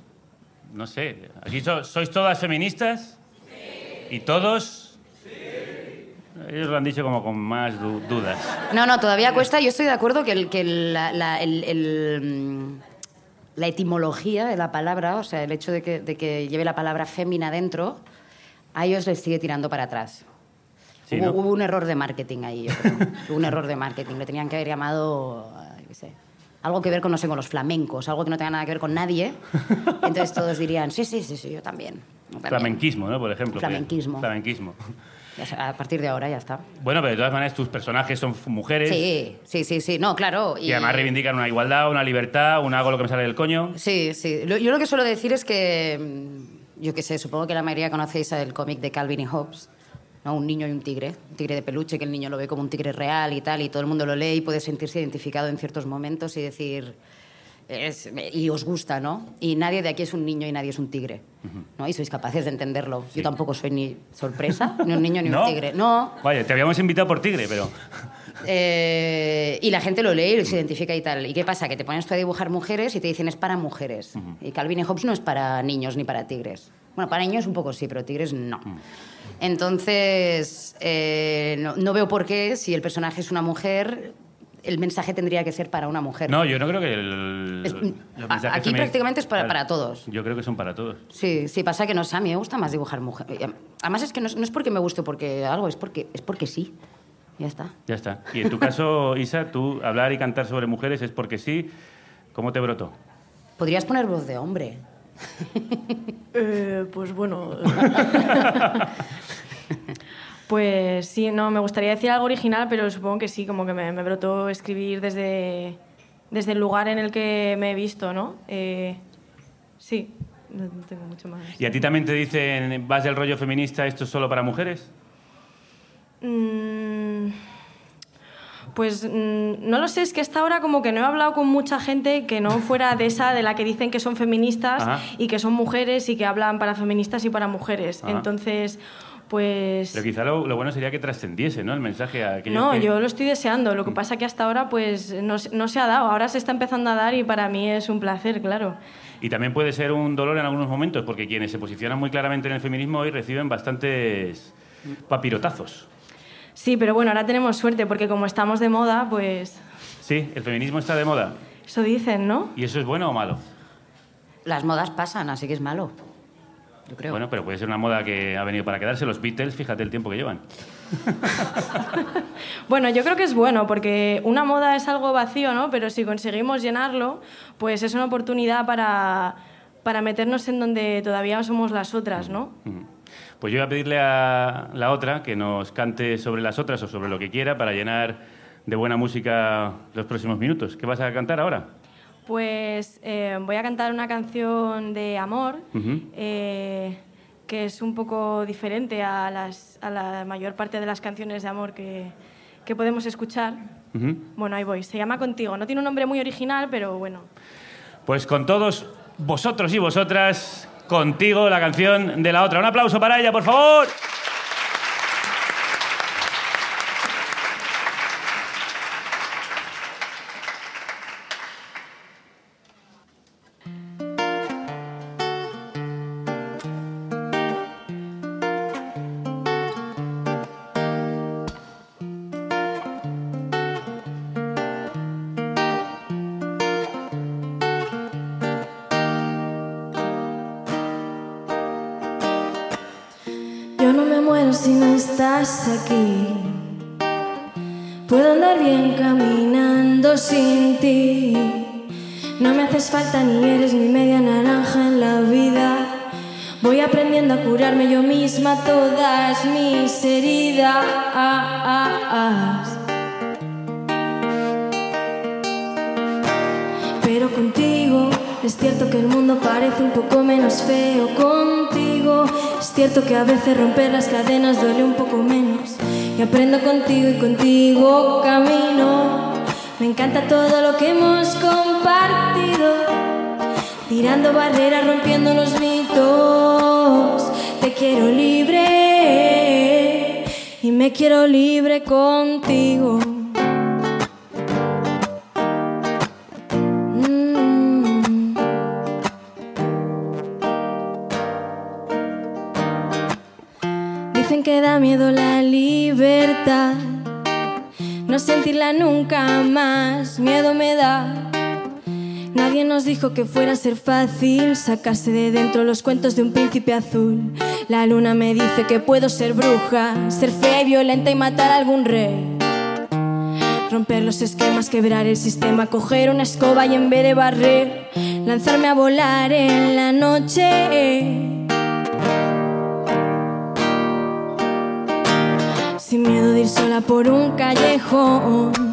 A: No sé. ¿Aquí so- sois todas feministas? ¿Y todos? Ellos lo han dicho como con más du- dudas.
F: No, no, todavía cuesta. Yo estoy de acuerdo que, el, que la, la- el- el, mm, la etimología de la palabra, o sea, el hecho de que, de que lleve la palabra fémina dentro, a ellos les sigue tirando para atrás.
A: Sí,
F: hubo,
A: ¿no?
F: hubo un error de marketing ahí, yo creo. hubo un error de marketing. Le tenían que haber llamado, qué sé, algo que ver con, no sé, con los flamencos, algo que no tenga nada que ver con nadie. Entonces todos dirían, sí, sí, sí, sí, yo también. yo también".
A: Flamenquismo, ¿no? Por ejemplo.
F: Flamenquismo.
A: Flamenquismo.
F: A partir de ahora ya está.
A: Bueno, pero de todas maneras tus personajes son mujeres
F: Sí, sí, sí, sí. No, claro.
A: y además reivindican una igualdad, una libertad, un hago lo que me sale del coño.
F: Sí, sí. Lo- Yo lo que suelo decir es que, mm, yo qué sé, supongo que la mayoría conocéis el cómic de Calvin y Hobbes, ¿no? Un niño y un tigre, un tigre de peluche que el niño lo ve como un tigre real y tal, y todo el mundo lo lee y puede sentirse identificado en ciertos momentos y decir, es- y os gusta, ¿no? Y nadie de aquí es un niño y nadie es un tigre, ¿no? Y sois capaces de entenderlo. Yo tampoco soy ni sorpresa, ni un niño ni
A: ¿No?
F: un tigre. No,
A: Vaya, te habíamos invitado por tigre, pero...
F: eh, y la gente lo lee y se identifica y tal. ¿Y qué pasa? Que te pones tú a dibujar mujeres y te dicen es para mujeres. Y Calvin y Hobbes no es para niños ni para tigres. Bueno, para niños un poco sí, pero tigres no. Entonces, eh, no, no veo por qué, si el personaje es una mujer, el mensaje tendría que ser para una mujer.
A: No, yo no creo que el...
F: Es- a- aquí prácticamente es para- para todos.
A: Yo creo que son para todos.
F: Sí, sí, pasa que no sé, a mí me gusta más dibujar mujer. Además es que no es, no es porque me guste porque algo, es porque, es porque sí. Ya está.
A: Ya está. Y en tu caso, Isa, tú hablar y cantar sobre mujeres es porque sí. ¿Cómo te brotó?
F: Podrías poner voz de hombre.
H: Eh, pues bueno. pues sí, no, me gustaría decir algo original, pero supongo que sí, como que me, me brotó escribir desde, desde el lugar en el que me he visto, ¿no? Eh, sí, no no tengo mucho más.
A: ¿Y a ti también te dicen, vas del rollo feminista, esto es solo para mujeres?
H: Mm, Pues mm, no lo sé, es que hasta ahora como que no he hablado con mucha gente que no fuera de esa de la que dicen que son feministas
A: Ajá.
H: y que son mujeres y que hablan para feministas y para mujeres.
A: Ajá.
H: Entonces, pues...
A: Pero quizá lo, lo bueno sería que trascendiese, ¿no? El mensaje a aquellos
H: No,
A: que-
H: yo lo estoy deseando. Lo que pasa que hasta ahora pues no, no se ha dado. Ahora se está empezando a dar y para mí es un placer, claro.
A: Y también puede ser un dolor en algunos momentos, porque quienes se posicionan muy claramente en el feminismo hoy reciben bastantes papirotazos.
H: Sí, pero bueno, ahora tenemos suerte porque como estamos de moda, pues
A: Sí, el feminismo está de moda.
H: eso dicen, ¿no?
A: ¿Y eso es bueno o malo?
F: Las modas pasan, así que es malo. Yo creo.
A: Bueno, pero puede ser una moda que ha venido para quedarse. Los Beatles, fíjate el tiempo que llevan.
H: Bueno, yo creo que es bueno porque una moda es algo vacío, ¿no? Pero si conseguimos llenarlo, pues es una oportunidad para, para meternos en donde todavía somos las otras, ¿no?
A: Pues yo voy a pedirle a la otra que nos cante sobre las otras o sobre lo que quiera para llenar de buena música los próximos minutos. ¿Qué vas a cantar ahora?
H: Pues eh, voy a cantar una canción de amor eh, que es un poco diferente a, las, a la mayor parte de las canciones de amor que, que podemos escuchar.
A: Ujú.
H: Bueno, ahí voy. Se llama Contigo. No tiene un nombre muy original, pero bueno.
A: Pues con todos vosotros y vosotras, contigo la canción de la otra. Un aplauso para ella, por favor.
D: Curarme yo misma todas mis heridas. Pero contigo es cierto que el mundo parece un poco menos feo. Contigo es cierto que a veces romper las cadenas duele un poco menos. Y aprendo contigo y contigo camino. Me encanta todo lo que hemos compartido. Tirando barreras, rompiendo los mitos. Te quiero libre y me quiero libre contigo. Mm. Dicen que da miedo la libertad, no sentirla nunca más, miedo me da. Nadie nos dijo que fuera a ser fácil sacarse de dentro los cuentos de un príncipe azul. La luna me dice que puedo ser bruja, ser fea y violenta y matar a algún rey. Romper los esquemas, quebrar el sistema, coger una escoba y en vez de barrer, lanzarme a volar en la noche. Sin miedo de ir sola por un callejón.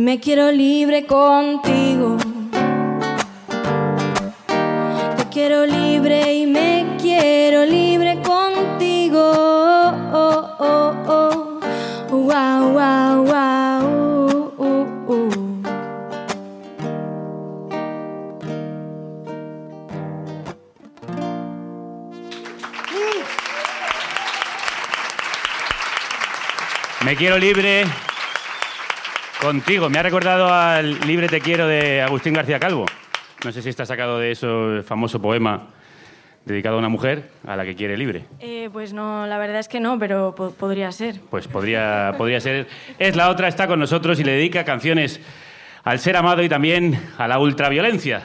D: Me quiero libre contigo. Te quiero libre y me quiero libre contigo. Oh, oh, oh. Wow, wow, wow.
A: Me quiero libre contigo. Me ha recordado al Libre te quiero de Agustín García Calvo. No sé si está sacado de eso el famoso poema dedicado a una mujer a la que quiere libre.
H: Eh, pues no, la verdad es que no, pero po- podría ser.
A: Pues podría, podría ser. Es la otra, está con nosotros y le dedica canciones al ser amado y también a la ultraviolencia.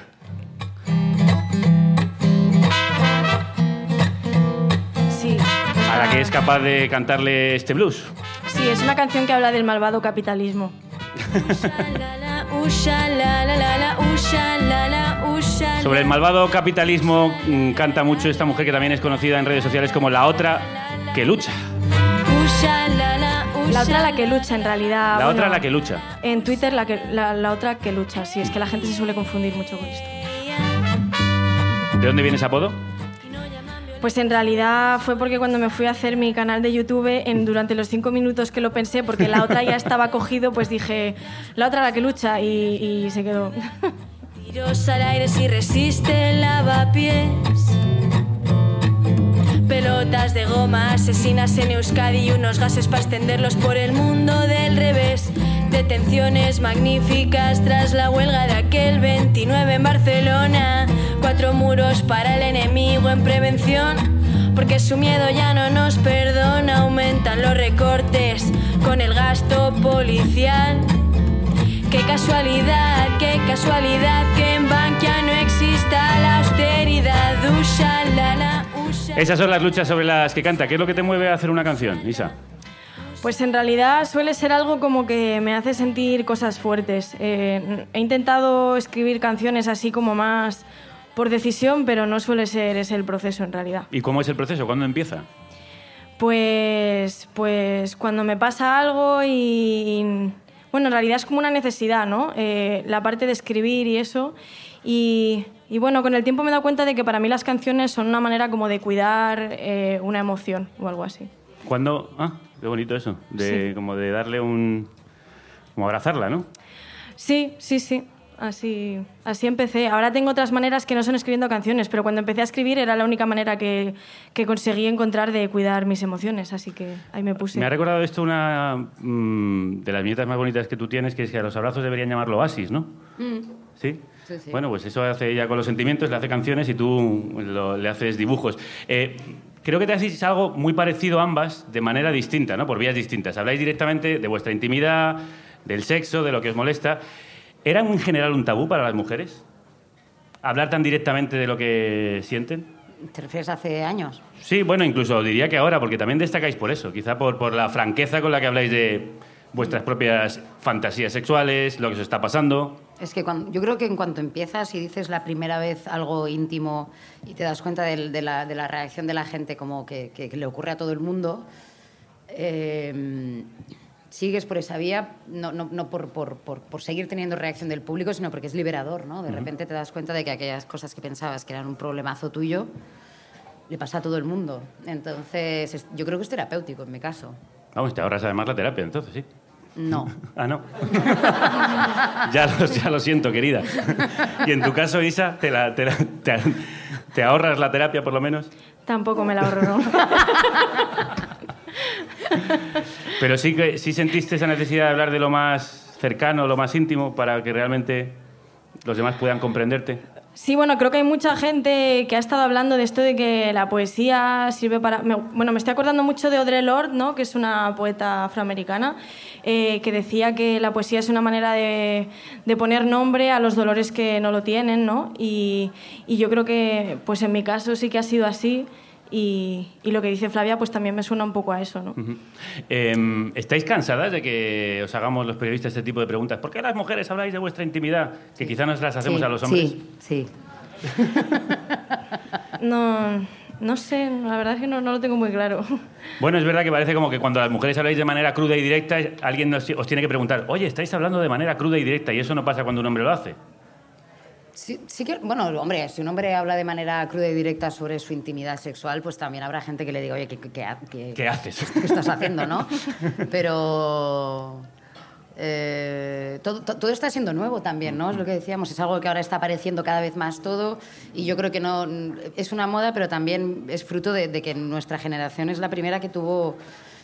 H: Sí.
A: A la que es capaz de cantarle este blues.
H: Sí, es una canción que habla del malvado capitalismo.
A: Sobre el malvado capitalismo mm, canta mucho esta mujer que también es conocida en redes sociales como la otra que lucha.
D: La otra la que lucha, en realidad.
A: La
D: bueno,
A: otra la que lucha.
D: En Twitter la, que, la, la otra que lucha, sí, es que la gente se suele confundir mucho con esto.
A: ¿De dónde viene ese apodo?
D: Pues en realidad fue porque cuando me fui a hacer mi canal de YouTube, en, durante los cinco minutos que lo pensé, porque la otra ya estaba cogido, pues dije, la otra la que lucha, y, se quedó.
I: Tiros al aire si resiste lavapiés. Pelotas de goma, asesinas en Euskadi y unos gases para extenderlos por el mundo del revés. Detenciones magníficas tras la huelga de aquel 29 en Barcelona. Cuatro muros para el enemigo en prevención. Porque su miedo ya no nos perdona, aumentan los recortes con el gasto policial. Qué casualidad, qué casualidad que en Bankia no exista la austeridad. Ushalala.
A: Esas son las luchas sobre las que canta. ¿Qué es lo que te mueve a hacer una canción, Isa?
D: Pues en realidad suele ser algo como que me hace sentir cosas fuertes. Eh, he intentado escribir canciones así como más por decisión, pero no suele ser ese el proceso en realidad.
A: ¿Y cómo es el proceso? ¿Cuándo empieza?
D: Pues, pues cuando me pasa algo y... Bueno, en realidad es como una necesidad, ¿no? Eh, la parte de escribir y eso. Y, y bueno, con el tiempo me he dado cuenta de que para mí las canciones son una manera como de cuidar eh, una emoción o algo así.
A: ¿Cuándo? Ah, qué bonito eso. De, Como de darle un... Como abrazarla, ¿no?
D: Sí, sí, sí. Así, así empecé. Ahora tengo otras maneras que no son escribiendo canciones, pero cuando empecé a escribir era la única manera que, que conseguí encontrar de cuidar mis emociones, así que ahí me puse.
A: Me ha recordado esto una mm, de las viñetas más bonitas que tú tienes, que es que a los abrazos deberían llamarlo oasis, ¿no?
F: Mm.
A: ¿Sí?
F: Sí, sí.
A: Bueno, pues eso hace ella con los sentimientos, le hace canciones y tú lo- le haces dibujos. Eh, creo que te hacéis algo muy parecido ambas, de manera distinta, ¿no? Por vías distintas. Habláis directamente de vuestra intimidad, del sexo, de lo que os molesta. ¿Era en general un tabú para las mujeres? ¿Hablar tan directamente de lo que sienten?
F: ¿Te refieres a hace años?
A: Sí, bueno, incluso diría que ahora, porque también destacáis por eso, quizá por, por la franqueza con la que habláis de vuestras propias fantasías sexuales, lo que os está pasando.
F: Es que cuando, yo creo que en cuanto empiezas y dices la primera vez algo íntimo y te das cuenta del- de, la, de la reacción de la gente como que, que- que le ocurre a todo el mundo, eh, sigues por esa vía, no, no, no por, por, por, por seguir teniendo reacción del público, sino porque es liberador, ¿no? De
A: Ujú.
F: repente te das cuenta de que aquellas cosas que pensabas que eran un problemazo tuyo, le pasa a todo el mundo. Entonces, es- yo creo que es terapéutico en mi caso.
A: Vamos, te ahorras además la terapia, entonces, sí.
F: No.
A: Ah, no. ya, lo, ya lo siento, querida. y en tu caso, Isa, ¿te, la- te la- te- te ahorras la terapia por lo menos?
D: Tampoco me la ahorro, ¿no?
A: Pero sí que sí sentiste esa necesidad de hablar de lo más cercano, lo más íntimo, para que realmente los demás puedan comprenderte.
D: Sí, bueno, creo que hay mucha gente que ha estado hablando de esto de que la poesía sirve para... me- bueno, me estoy acordando mucho de Audre Lorde, ¿no? que es una poeta afroamericana, eh, que decía que la poesía es una manera de, poner nombre a los dolores que no lo tienen, ¿no? Y yo creo que, pues en mi caso sí que ha sido así, y, y lo que dice Flavia, pues también me suena un poco a eso, ¿no?
A: Eh, ¿Estáis cansadas de que os hagamos los periodistas este tipo de preguntas? ¿Por qué las mujeres habláis de vuestra intimidad? Que quizá nos las hacemos
F: Sí,
A: a los hombres.
F: Sí, sí.
D: No, no sé, la verdad es que no, no lo tengo muy claro.
A: Bueno, es verdad que parece como que cuando las mujeres habláis de manera cruda y directa, alguien nos- os tiene que preguntar, oye, estáis hablando de manera cruda y directa, y eso no pasa cuando un hombre lo hace.
F: Sí, sí que, bueno, hombre, si un hombre habla de manera cruda y directa sobre su intimidad sexual, pues también habrá gente que le diga, oye, ¿qué, qué- qué ha- qué-
A: ¿Qué haces?
F: qué estás haciendo, no? Pero eh, todo, to- todo está siendo nuevo también, ¿no? Es lo que decíamos, es algo que ahora está apareciendo cada vez más todo y yo creo que no es una moda, pero también es fruto de, de que nuestra generación es la primera que tuvo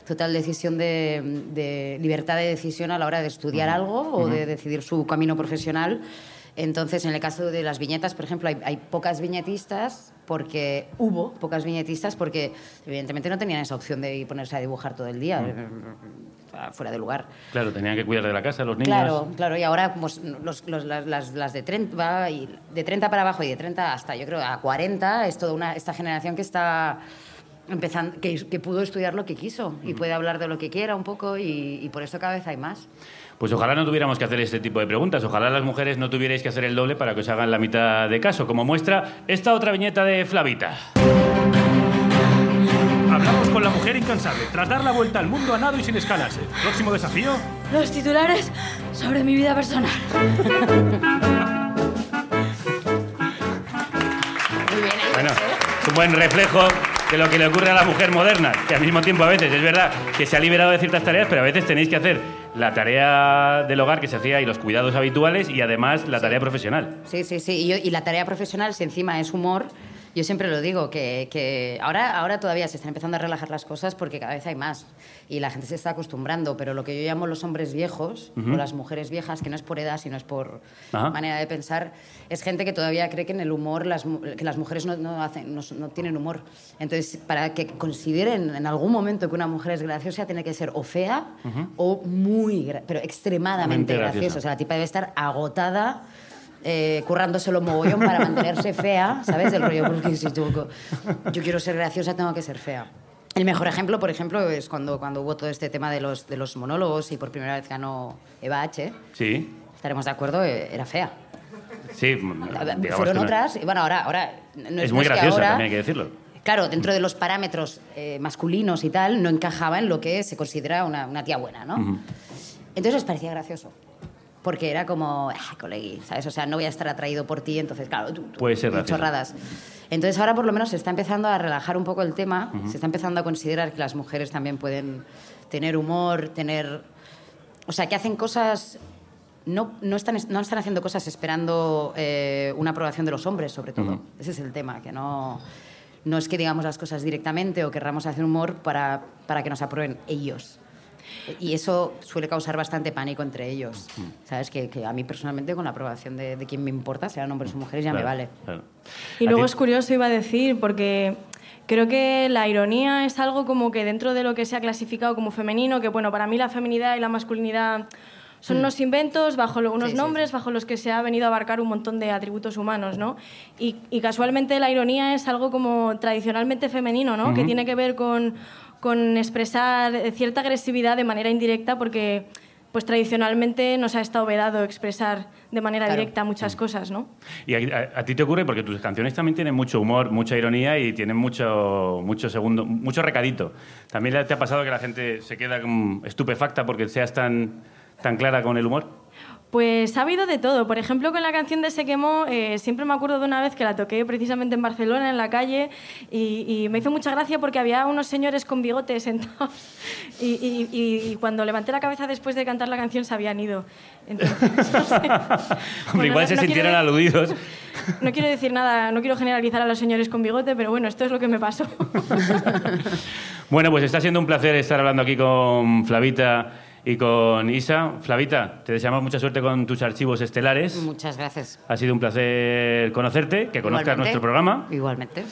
F: total decisión de, de libertad de decisión a la hora de estudiar algo o de decidir su camino profesional. Entonces, en el caso de las viñetas, por ejemplo, hay, hay pocas viñetistas porque hubo pocas viñetistas porque evidentemente no tenían esa opción de ponerse a dibujar todo el día,
A: Mm.
F: eh, fuera de lugar.
A: Claro, tenían que cuidar de la casa, los niños.
F: Claro, claro, y ahora pues, los, los- las, las- las de 30, va, y de 30 para abajo y de 30 hasta, yo creo, a 40, es toda una, esta generación que está empezando, que, que pudo estudiar lo que quiso y puede hablar de lo que quiera un poco y, y por eso cada vez hay más.
A: Pues ojalá no tuviéramos que hacer este tipo de preguntas. Ojalá las mujeres no tuvierais que hacer el doble para que os hagan la mitad de caso. Como muestra esta otra viñeta de Flavita.
B: Hablamos con la mujer incansable, tras dar la vuelta al mundo a nado y sin escalarse. Próximo desafío.
J: Los titulares sobre mi vida personal.
A: Bueno, es un buen reflejo de lo que le ocurre a la mujer moderna, que al mismo tiempo a veces es verdad que se ha liberado de ciertas tareas, pero a veces tenéis que hacer la tarea del hogar que se hacía y los cuidados habituales y además la tarea profesional.
F: Sí, sí, sí. Y, y la tarea profesional, si encima es humor, yo siempre lo digo, que, que ahora, ahora todavía se están empezando a relajar las cosas porque cada vez hay más y la gente se está acostumbrando, pero lo que yo llamo los hombres viejos o las mujeres viejas, que no es por edad, sino es por
A: Ajá.
F: manera de pensar, es gente que todavía cree que en el humor las, que las mujeres no, no hacen, no, no tienen humor. Entonces, para que consideren en algún momento que una mujer es graciosa, tiene que ser o fea o muy, pero extremadamente
A: Mente
F: graciosa.
A: graciosa.
F: O sea, la tipa debe estar agotada, eh, currándoselo mogollón para mantenerse fea, ¿sabes? Del rollo, porque si yo, yo quiero ser graciosa, tengo que ser fea. El mejor ejemplo, por ejemplo, es cuando, cuando hubo todo este tema de los, de los monólogos y por primera vez ganó Eva H.
A: Sí,
F: Estaremos de acuerdo, eh, era fea.
A: sí.
F: Fueron otras, y bueno, ahora, ahora no
A: Es
F: no
A: muy graciosa,
F: ahora-
A: también hay que decirlo.
F: Claro, dentro de los parámetros eh, masculinos y tal, no encajaba en lo que se considera una, una tía buena, ¿no?
A: Ujú.
F: Entonces les parecía gracioso. Porque era como, ah, colegui, ¿sabes? O sea, no voy a estar atraído por ti, entonces, claro, tú, tú-
A: Puede ser
F: chorradas. Entonces ahora por lo menos se está empezando a relajar un poco el tema,
A: Ujú.
F: se está empezando a considerar que las mujeres también pueden tener humor, tener... O sea, que hacen cosas... No, no, están, no están haciendo cosas esperando eh, una aprobación de los hombres, sobre todo.
A: Ujú.
F: Ese es el tema, que no, no es que digamos las cosas directamente o querramos hacer humor para, para que nos aprueben ellos. Y eso suele causar bastante pánico entre ellos. ¿Sabes? Que, que a mí personalmente, con la aprobación de, de quien me importa, sean hombres o mujeres, ya me vale.
A: claro.
D: Y luego
A: ti-
D: es curioso, iba a decir, porque creo que la ironía es algo como que dentro de lo que se ha clasificado como femenino, que bueno, para mí la feminidad y la masculinidad son unos inventos bajo lo- unos
F: Sí, sí,
D: nombres bajo los que se ha venido a abarcar un montón de atributos humanos, ¿no? Y, y casualmente la ironía es algo como tradicionalmente femenino, ¿no? Que tiene que ver con, con expresar cierta agresividad de manera indirecta porque pues tradicionalmente nos ha estado vedado expresar de manera
F: Claro.
D: directa muchas cosas, ¿no?
A: Y a, a- a ti te ocurre porque tus canciones también tienen mucho humor, mucha ironía y tienen mucho, mucho segundo, mucho recadito. También te ha pasado que la gente se queda estupefacta porque seas tan, tan clara con el humor.
D: Pues ha habido de todo. Por ejemplo, con la canción de Se quemó, eh, siempre me acuerdo de una vez que la toqué precisamente en Barcelona, en la calle, y, y me hizo mucha gracia porque había unos señores con bigotes sentados y, y- y cuando levanté la cabeza después de cantar la canción se habían ido. Entonces, no sé.
A: Hombre,
D: Bueno,
A: igual
D: no-
A: se
D: no
A: sintieron
D: quiero-
A: aludidos.
D: No quiero decir nada, no quiero generalizar a los señores con bigote, pero bueno, esto es lo que me pasó.
A: Bueno, pues está siendo un placer estar hablando aquí con Flavita y con Isa. Flavita, te deseamos mucha suerte con tus archivos estelares.
F: Muchas gracias.
A: Ha sido un placer conocerte, que conozcas
F: Igualmente.
A: nuestro programa.
F: Igualmente.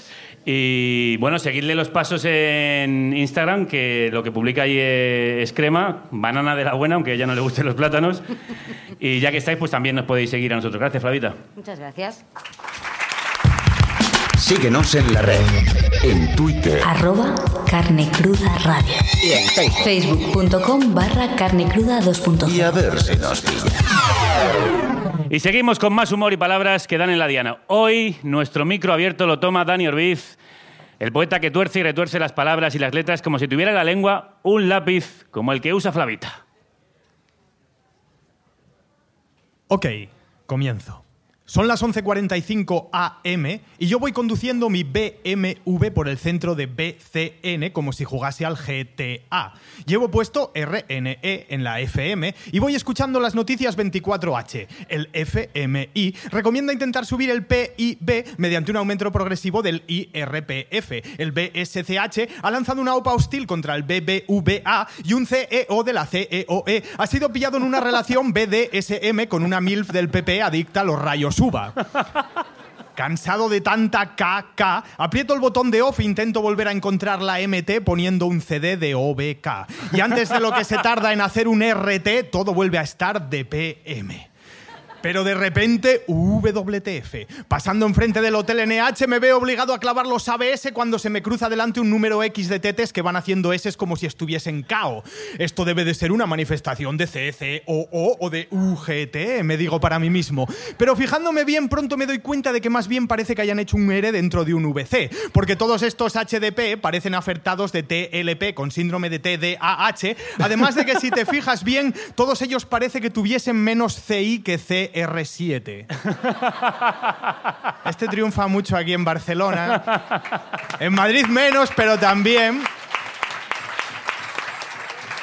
A: Y bueno, seguidle los pasos en Instagram, que lo que publica ahí es crema, banana de la buena, aunque a ella no le gusten los plátanos. Y ya que estáis, pues también nos podéis seguir a nosotros. Gracias, Flavita.
F: Muchas gracias.
K: Síguenos en la red. En Twitter.
L: Arroba carne cruda radio.
K: Y en Facebook.
L: Facebook.com barra carne cruda 2.0.
K: Y a ver si nos pilla.
A: Y seguimos con más humor y palabras que dan en la diana. Hoy nuestro micro abierto lo toma Dani Orbiz, el poeta que tuerce y retuerce las palabras y las letras como si tuviera en la lengua un lápiz como el que usa Flavita.
M: Ok, comienzo. Son las 11.45 am y yo voy conduciendo mi BMW por el centro de BCN como si jugase al GTA. Llevo puesto RNE en la FM y voy escuchando las noticias 24H. El FMI recomienda intentar subir el PIB mediante un aumento progresivo del IRPF. El BSCH ha lanzado una OPA hostil contra el BBVA y un CEO de la CEOE ha sido pillado en una relación BDSM con una MILF del PP adicta a los rayos UVA. Cansado de tanta KK, aprieto el botón de off e intento volver a encontrar la MT poniendo un CD de OBK. Y antes de lo que se tarda en hacer un RT, todo vuelve a estar de PM. Pero de repente, WTF. Pasando enfrente del hotel NH me veo obligado a clavar los ABS cuando se me cruza delante un número X de tetes que van haciendo S como si estuviesen KO. Esto debe de ser una manifestación de CCOO o de UGT, me digo para mí mismo. Pero fijándome bien, pronto me doy cuenta de que más bien parece que hayan hecho un ERE dentro de un VC, porque todos estos HDP parecen afectados de TLP con síndrome de TDAH, además de que si te fijas bien, todos ellos parece que tuviesen menos CI que CR7. Este triunfa mucho aquí en Barcelona. En Madrid menos, pero también.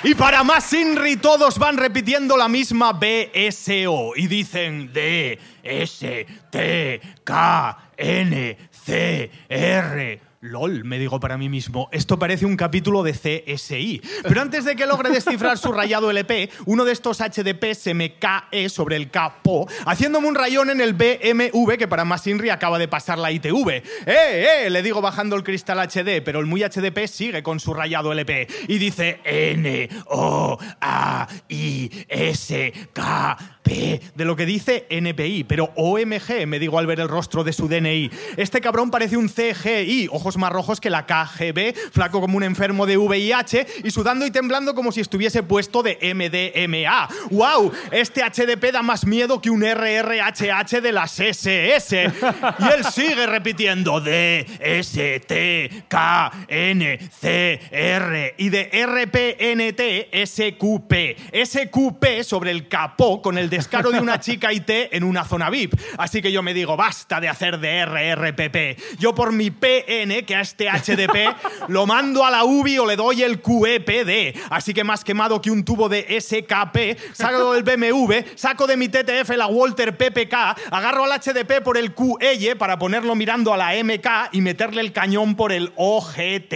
M: Y para más Inri, todos van repitiendo la misma BSO y dicen D, S, T, K, N, C, R. LOL, me digo para mí mismo, esto parece un capítulo de CSI. Pero antes de que logre descifrar su rayado LP, uno de estos HDP se me cae sobre el capo, haciéndome un rayón en el BMW que para más Inri acaba de pasar la ITV. ¡Eh, eh! Le digo bajando el cristal HD, pero el muy HDP sigue con su rayado LP y dice N, O, A, I, S, K, P, de lo que dice NPI, pero OMG, me digo al ver el rostro de su DNI. Este cabrón parece un CGI, ojos más rojos que la KGB, flaco como un enfermo de VIH y sudando y temblando como si estuviese puesto de MDMA. ¡Wow! Este HDP da más miedo que un RRHH de las SS. Y él sigue repitiendo D, S, T, K, N, C, R y de RPNT, SQP. SQP sobre el capó con el descaro de una chica IT en una zona VIP. Así que yo me digo, basta de hacer de RRPP. Yo por mi PN, que a este HDP, lo mando a la UBI o le doy el QEPD. Así que más quemado que un tubo de SKP, saco del BMW, saco de mi TTF la Walter PPK, agarro al HDP por el QEY para ponerlo mirando a la MK y meterle el cañón por el OGT.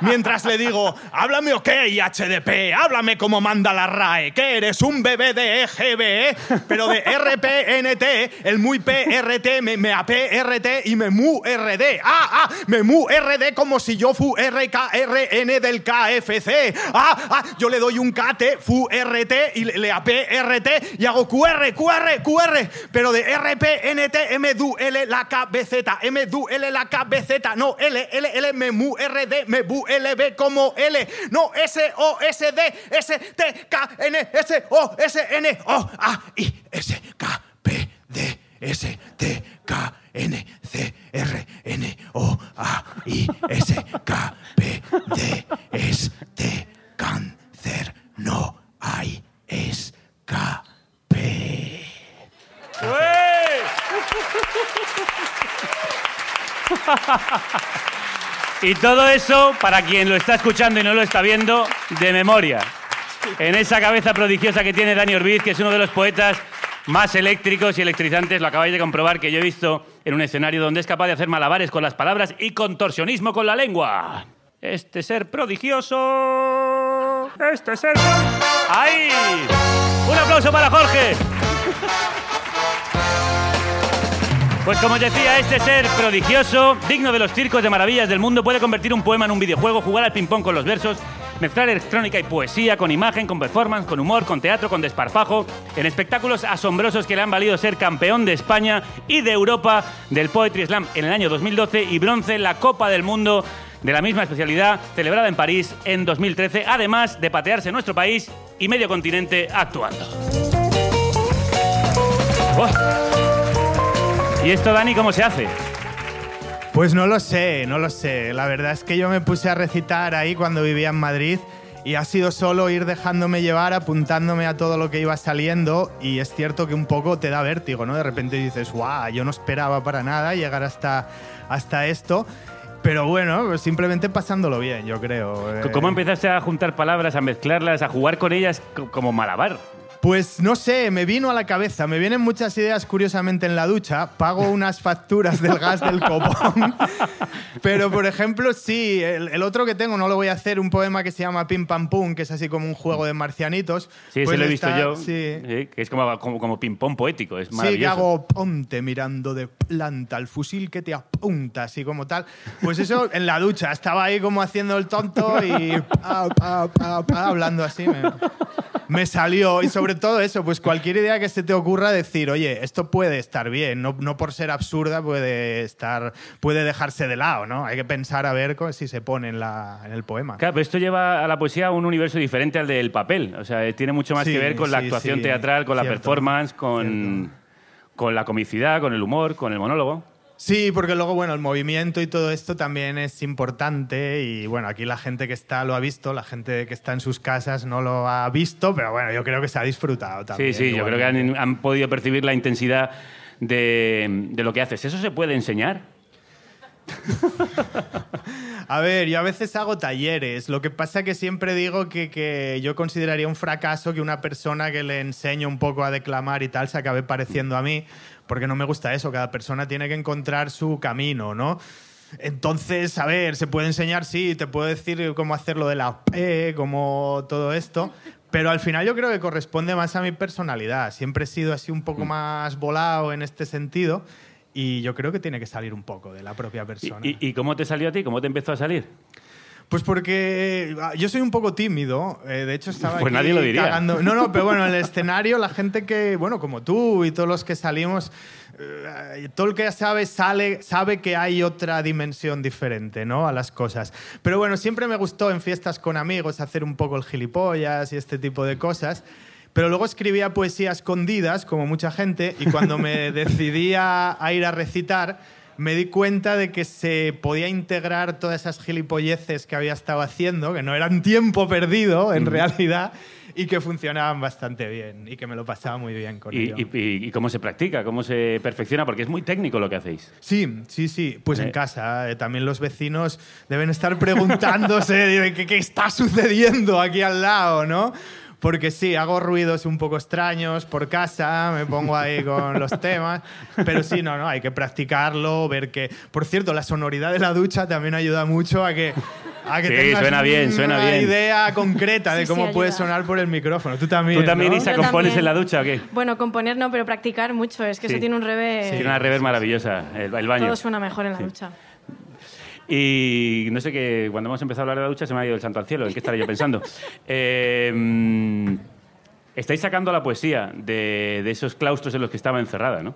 M: Mientras le digo, háblame ok, HDP, háblame como manda la RAE, que eres un bebé de EGB, pero de RPNT, el muy PRT, me, me y me mu RD. Ah, ah, me mu RD como si yo fu RKRN del KFC. Ah, ah, yo le doy un KT, fu RT y le, APRT y hago QR, QR, QR, pero de RPNT, M du L la KBZ, M du L la KBZ, no L, L, L, me mu RD, me bu LB como L, no S, O, S, D, S, T, K, N, S, O, S, N, O, A, I, S, K, P, D, S, T, K, N, C, R, N, O, A, I, S, K, P, D, S, T, cáncer, no hay escape.
A: Y todo eso, para quien lo está escuchando y no lo está viendo, de memoria. En esa cabeza prodigiosa que tiene Dani Orbiz, que es uno de los poetas más eléctricos y electrizantes, lo acabáis de comprobar, que yo he visto en un escenario donde es capaz de hacer malabares con las palabras y contorsionismo con la lengua. Este ser prodigioso. Este ser. ¡Ahí! ¡Un aplauso para Jorge! Pues como os decía, este ser prodigioso, digno de los circos de maravillas del mundo, puede convertir un poema en un videojuego, jugar al ping-pong con los versos, mezclar electrónica y poesía, con imagen, con performance, con humor, con teatro, con desparpajo, en espectáculos asombrosos que le han valido ser campeón de España y de Europa del Poetry Slam en el año 2012 y bronce en la Copa del Mundo de la misma especialidad celebrada en París en 2013, además de patearse nuestro país y medio continente actuando. ¡Oh! ¿Y esto, Dani, cómo se hace?
M: Pues no lo sé, no lo sé. La verdad es que yo me puse a recitar ahí cuando vivía en Madrid y ha sido solo ir dejándome llevar, apuntándome a todo lo que iba saliendo y es cierto que un poco te da vértigo, ¿no? De repente dices, guau, yo no esperaba para nada llegar hasta, hasta esto. Pero bueno, pues simplemente pasándolo bien, yo creo. Eh,
A: ¿Cómo empezaste a juntar palabras, a mezclarlas, a jugar con ellas co- como malabar?
M: Pues no sé, me vino a la cabeza, me vienen muchas ideas curiosamente en la ducha, pago unas facturas del gas del copón, pero por ejemplo sí, el, el otro que tengo, no lo voy a hacer, un poema que se llama Pim Pam Pum, que es así como un juego de marcianitos.
A: Sí,
M: Pues
A: ese lo he visto
M: está-
A: yo.
M: Sí.
A: Sí, que es como, como, como ping-pong poético, es
M: Sí, que hago ponte mirando de planta el fusil que te apunta, así como tal. Pues eso en la ducha, estaba ahí como haciendo el tonto y pa, pa, pa, hablando así. me- me salió. Y sobre todo eso, pues cualquier idea que se te ocurra decir, oye, esto puede estar bien, no, no por ser absurda puede estar, puede dejarse de lado, ¿no? Hay que pensar a ver si se pone en, la, en el poema.
A: Claro, pero esto lleva a la poesía a un universo diferente al del papel. O sea, tiene mucho más
M: Sí,
A: que ver con la actuación
M: sí,
A: teatral, con la performance, con, con la comicidad, con el humor, con el monólogo.
M: Sí, porque luego, bueno, el movimiento y todo esto también es importante y bueno, aquí la gente que está lo ha visto, la gente que está en sus casas no lo ha visto, pero bueno, yo creo que se ha disfrutado también.
A: sí, sí, yo creo que han, han podido percibir la intensidad de, de lo que haces. ¿Eso se puede enseñar?
M: A ver, yo a veces hago talleres. Lo que pasa que siempre digo que, que yo consideraría un fracaso que una persona que le enseño un poco a declamar y tal se acabe pareciendo a mí, porque no me gusta eso. Cada persona tiene que encontrar su camino, ¿no? Entonces, a ver, se puede enseñar, sí, te puedo decir cómo hacerlo de la P, cómo todo esto, pero al final yo creo que corresponde más a mi personalidad. Siempre he sido así un poco más volado en este sentido y yo creo que tiene que salir un poco de la propia persona.
A: ¿Y, y cómo te salió a ti? ¿Cómo te empezó a salir?
M: Pues porque ah, yo soy un poco tímido. eh, de hecho, estaba
A: Pues
M: aquí
A: nadie lo diría.
M: cagando- No, no, pero bueno, en el escenario, la gente que, bueno, como tú y todos los que salimos, eh, todo el que sabe sale, sabe que hay otra dimensión diferente, ¿no? A las cosas. Pero bueno, siempre me gustó en fiestas con amigos hacer un poco el gilipollas y este tipo de cosas. Pero luego escribía poesía a escondidas, como mucha gente, y cuando me decidí a, a ir a recitar, me di cuenta de que se podía integrar todas esas gilipolleces que había estado haciendo, que no eran tiempo perdido en realidad, y que funcionaban bastante bien, y que me lo pasaba muy bien con
A: ¿Y,
M: ello.
A: y- cómo se practica? ¿Cómo se perfecciona? Porque es muy técnico lo que hacéis.
M: Sí, sí, sí. Pues
A: Eh.
M: en casa. eh, también los vecinos deben estar preguntándose qué, qué está sucediendo aquí al lado, ¿no? Porque sí, hago ruidos un poco extraños por casa, me pongo ahí con los temas, pero sí, no, no, hay que practicarlo, ver que... Por cierto, la sonoridad de la ducha también ayuda mucho a que... A que
A: Sí,
M: tengas
A: suena bien, suena
M: una
A: bien.
M: idea concreta de
H: Sí, sí,
M: cómo puede sonar por el micrófono. Tú también,
A: ¿Tú también,
M: ¿no?
A: Isa,
H: Yo
A: compones
H: también.
A: en la ducha o qué?
H: Bueno, componer no, pero practicar mucho. Es que
A: Sí.
H: eso tiene un revés.
A: Tiene una rever maravillosa, el, el baño.
H: Todo suena mejor en la ducha.
A: Y no sé qué, cuando hemos empezado a hablar de la ducha se me ha ido el santo al cielo, ¿en qué estaré yo pensando? Eh, estáis sacando la poesía de, de esos claustros en los que estaba encerrada, ¿no?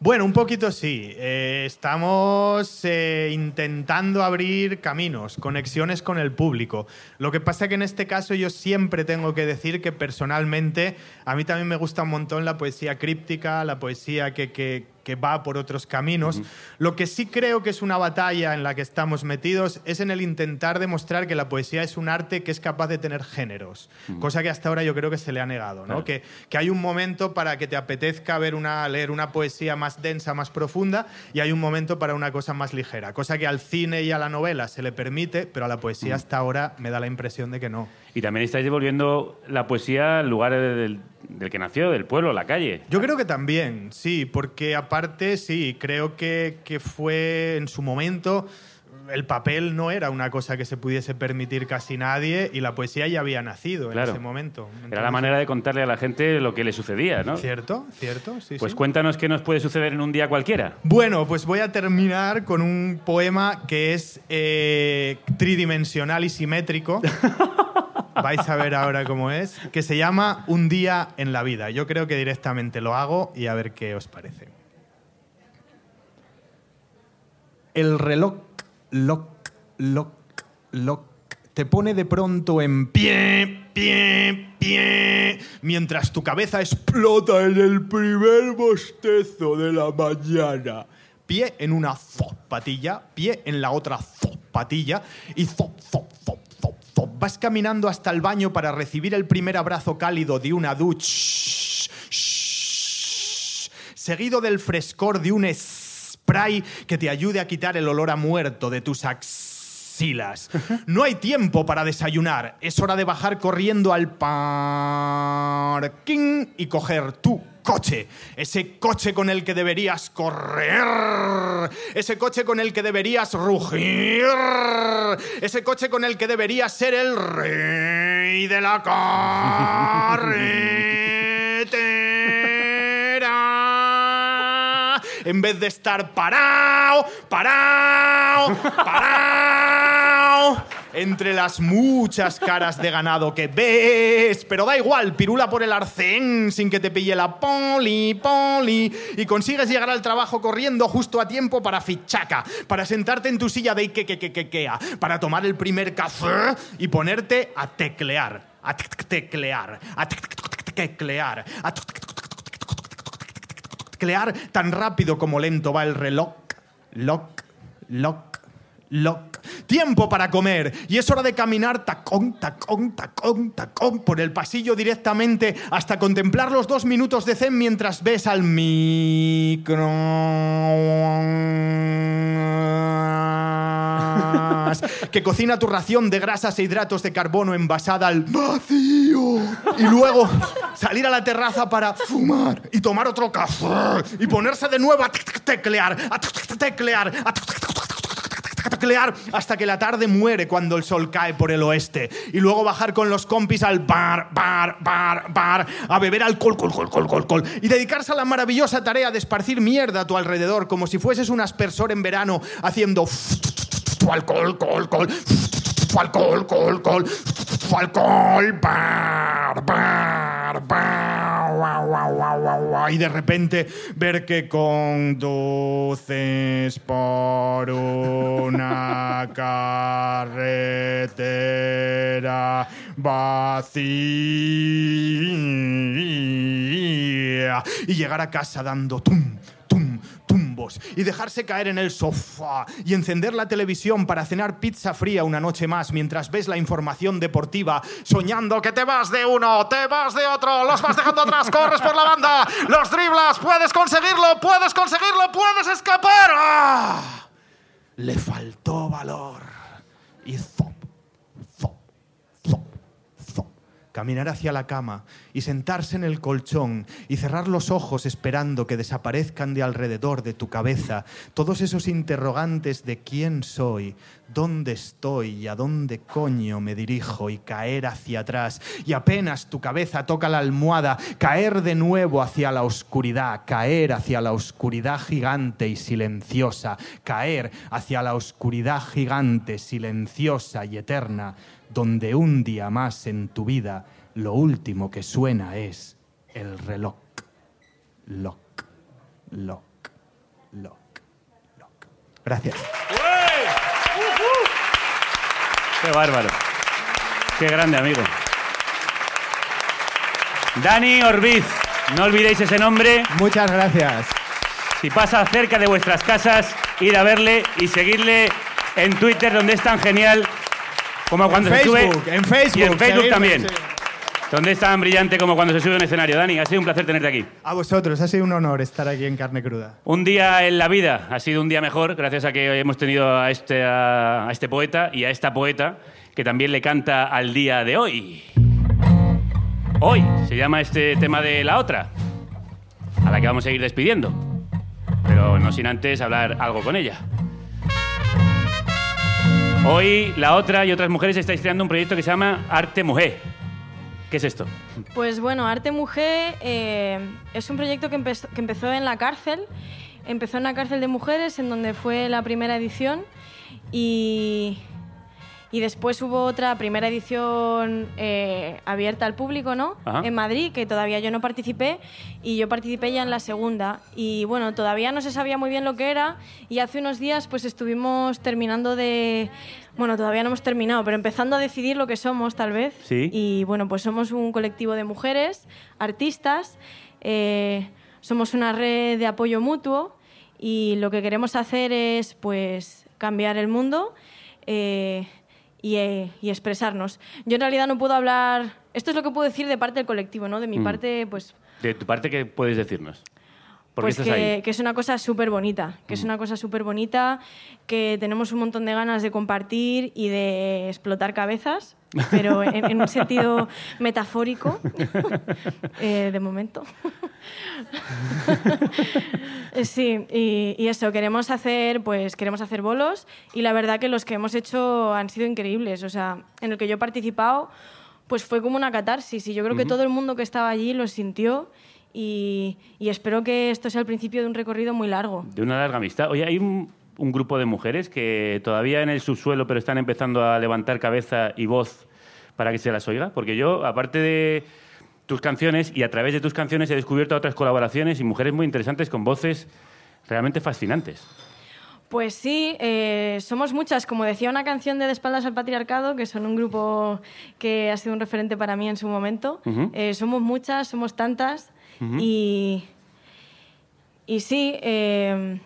M: Bueno, un poquito sí. Eh, estamos eh, intentando abrir caminos, conexiones con el público. Lo que pasa que en este caso yo siempre tengo que decir que personalmente a mí también me gusta un montón la poesía críptica, la poesía que, que- que va por otros caminos. Lo que sí creo que es una batalla en la que estamos metidos es en el intentar demostrar que la poesía es un arte que es capaz de tener géneros, cosa que hasta ahora yo creo que se le ha negado, ¿no?
A: Claro.
M: Que, que hay un momento para que te apetezca ver una, leer una poesía más densa, más profunda, y hay un momento para una cosa más ligera, cosa que al cine y a la novela se le permite, pero a la poesía hasta ahora me da la impresión de que no.
A: Y también estáis devolviendo la poesía al lugar del, que nació, del pueblo, la calle.
M: Yo creo que también, sí, porque aparte, sí, creo que fue en su momento. El papel no era una cosa que se pudiese permitir casi nadie y la poesía ya había nacido en
A: Claro.
M: ese momento.
A: Era la manera de contarle a la gente lo que le sucedía, ¿no?
M: Cierto, cierto, sí,
A: Pues
M: sí.
A: cuéntanos qué nos puede suceder en un día cualquiera.
M: Bueno, pues voy a terminar con un poema que es eh, tridimensional y simétrico. Vais a ver ahora cómo es. Que se llama Un día en la vida. Yo creo que directamente lo hago y a ver qué os parece. El reloj, loc, loc, loc, te pone de pronto en pie, pie, pie, mientras tu cabeza explota en el primer bostezo de la mañana. Pie en una zapatilla, pie en la otra zapatilla y zop, zop, zop, zop, zop. Vas caminando hasta el baño para recibir el primer abrazo cálido de una ducha, seguido del frescor de un spray que te ayude a quitar el olor a muerto de tus axilas. No hay tiempo para desayunar. Es hora de bajar corriendo al parking y coger tu coche. Ese coche con el que deberías correr. Ese coche con el que deberías rugir. Ese coche con el que deberías ser el rey de la carretera. En vez de estar parado, parado, parado, entre las muchas caras de ganado que ves. Pero da igual, pirula por el arcén sin que te pille la poli, poli. Y consigues llegar al trabajo corriendo justo a tiempo para fichaca, para sentarte en tu silla de Ike, que, que, que, kea, para tomar el primer café y ponerte a teclear. A teclear. A teclear. A teclear tan rápido como lento va el reloj. Lock, lock, lock. Tiempo para comer. Y es hora de caminar tacón, tacón, tacón, tacón por el pasillo directamente hasta contemplar los dos minutos de zen mientras ves al micro que cocina tu ración de grasas e hidratos de carbono envasada al vacío. Y luego salir a la terraza para fumar y tomar otro café y ponerse de nuevo a teclear, a teclear, a teclear hasta que la tarde muere cuando el sol cae por el oeste y luego bajar con los compis al bar, bar, bar, bar a beber alcohol, col, col, col, col, col y dedicarse a la maravillosa tarea de esparcir mierda a tu alrededor como si fueses un aspersor en verano haciendo alcohol, alcohol, alcohol, alcohol, alcohol, alcohol, alcohol, bar, bar, bar, y de repente ver que conduces por una carretera vacía. Y llegar a casa dando tum, y dejarse caer en el sofá y encender la televisión para cenar pizza fría una noche más mientras ves la información deportiva soñando que te vas de uno, te vas de otro, los vas dejando atrás, corres por la banda, los driblas, puedes conseguirlo, puedes conseguirlo, puedes escapar. ¡Ah! Le faltó valor y zop, zop, zop, zop. Caminar hacia la cama y sentarse en el colchón y cerrar los ojos esperando que desaparezcan de alrededor de tu cabeza todos esos interrogantes de quién soy, dónde estoy y a dónde coño me dirijo y caer hacia atrás. Y apenas tu cabeza toca la almohada, caer de nuevo hacia la oscuridad, caer hacia la oscuridad gigante y silenciosa, caer hacia la oscuridad gigante, silenciosa y eterna, donde un día más en tu vida lo último que suena es el reloj. Lock, lock, lock, lock. Gracias.
A: Qué bárbaro. Qué grande, amigo. Dani Orbiz. No olvidéis ese nombre.
M: Muchas gracias.
A: Si pasa cerca de vuestras casas, ir a verle y seguirle en Twitter, donde es tan genial como cuando
M: en
A: se
M: Facebook,
A: sube.
M: en Facebook.
A: Y en Facebook también.
M: sí.
A: Donde es tan brillante como cuando se sube a un escenario. Dani, ha sido un placer tenerte aquí.
M: A vosotros, ha sido un honor estar aquí en Carne Cruda.
A: Un día en la vida ha sido un día mejor gracias a que hoy hemos tenido a este, a, a este poeta y a esta poeta que también le canta al día de hoy. Hoy se llama este tema de la otra, a la que vamos a ir despidiendo, pero no sin antes hablar algo con ella. Hoy la otra y otras mujeres estáis creando un proyecto que se llama Arte Mujer. ¿Qué es esto?
D: Pues bueno, Arte Mujer eh, es un proyecto que, que empezó en la cárcel. Empezó en la cárcel de mujeres, en donde fue la primera edición. Y, y después hubo otra primera edición eh, abierta al público, ¿no?
N: Ajá.
D: En Madrid, que todavía yo no participé. Y yo participé ya en la segunda. Y bueno, todavía no se sabía muy bien lo que era. Y hace unos días pues estuvimos terminando de... Bueno, todavía no hemos terminado, pero empezando a decidir lo que somos, tal vez.
A: Sí.
D: Y bueno, pues somos un colectivo de mujeres, artistas, eh, somos una red de apoyo mutuo y lo que queremos hacer es pues cambiar el mundo eh, y, eh, y expresarnos. Yo en realidad no puedo hablar, esto es lo que puedo decir de parte del colectivo, ¿no? De mi
A: Mm.
D: parte, pues
A: De tu parte, ¿qué puedes decirnos? ¿Por qué
D: pues que, es una cosa súper bonita, que es una cosa súper bonita, que tenemos un montón de ganas de compartir y de explotar cabezas, pero en, en un sentido metafórico, eh, de momento. Sí, y, y eso, queremos hacer, pues queremos hacer bolos y la verdad que los que hemos hecho han sido increíbles, o sea, en el que yo he participado, pues fue como una catarsis y yo creo que todo el mundo que estaba allí lo sintió y, y espero que esto sea el principio de un recorrido muy largo.
A: De una larga amistad. Oye, hay un, un grupo de mujeres que todavía en el subsuelo, pero están empezando a levantar cabeza y voz para que se las oiga? Porque yo, aparte de tus canciones y a través de tus canciones he descubierto otras colaboraciones y mujeres muy interesantes con voces realmente fascinantes.
D: Pues sí, eh, somos muchas. Como decía una canción de De espaldas al patriarcado, que son un grupo que ha sido un referente para mí en su momento.
A: Ujú.
D: Eh, somos muchas, somos tantas. Y, y sí, eh,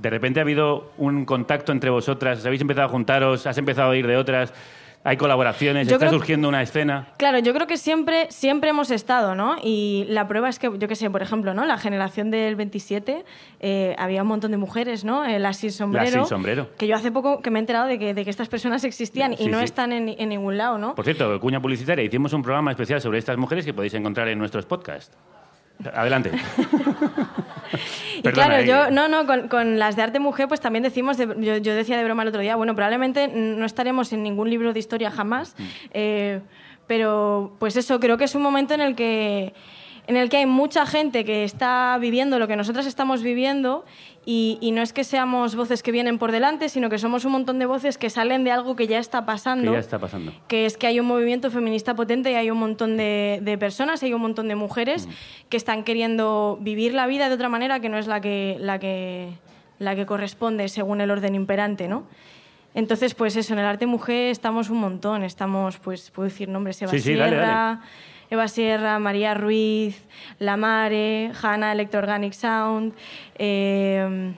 A: De repente ha habido un contacto entre vosotras, habéis empezado a juntaros, has empezado a oír de otras, hay colaboraciones,
D: Yo
A: está
D: creo-
A: surgiendo una escena.
D: Claro, yo creo que siempre, siempre hemos estado, ¿no? Y la prueba es que, yo qué sé, por ejemplo, ¿no? La generación del 27, eh, había un montón de mujeres, ¿no? Eh, las sin sombrero.
A: sin sombrero.
D: Que yo hace poco que me he enterado de que, de que estas personas existían
A: Sí,
D: y no
A: sí.
D: están en, en ningún lado, ¿no?
A: Por cierto, cuña publicitaria, hicimos un programa especial sobre estas mujeres que podéis encontrar en nuestros podcasts. Adelante.
D: Y claro,
A: eh,
D: yo, no, no, con, con las de arte mujer, pues también decimos, de- yo, yo decía de broma el otro día, bueno, probablemente no estaremos en ningún libro de historia jamás,
A: Mm.
D: eh, pero pues eso, creo que es un momento en el que en el que hay mucha gente que está viviendo lo que nosotras estamos viviendo y, y no es que seamos voces que vienen por delante, sino que somos un montón de voces que salen de algo que ya está
A: que
D: pasando
A: ya está pasando.
D: que es que hay un movimiento feminista potente y hay un montón de, de personas, hay un montón de mujeres que están queriendo vivir la vida de otra manera que no es la que, la que, la que corresponde según el orden imperante, ¿no? Entonces, pues eso, en el arte mujer estamos un montón, estamos, pues, puedo decir nombres, Eva
A: Sí, sí, dale, dale.
D: Eva Sierra, María Ruiz, La Mare, Hanna Electroorganic Sound, eh,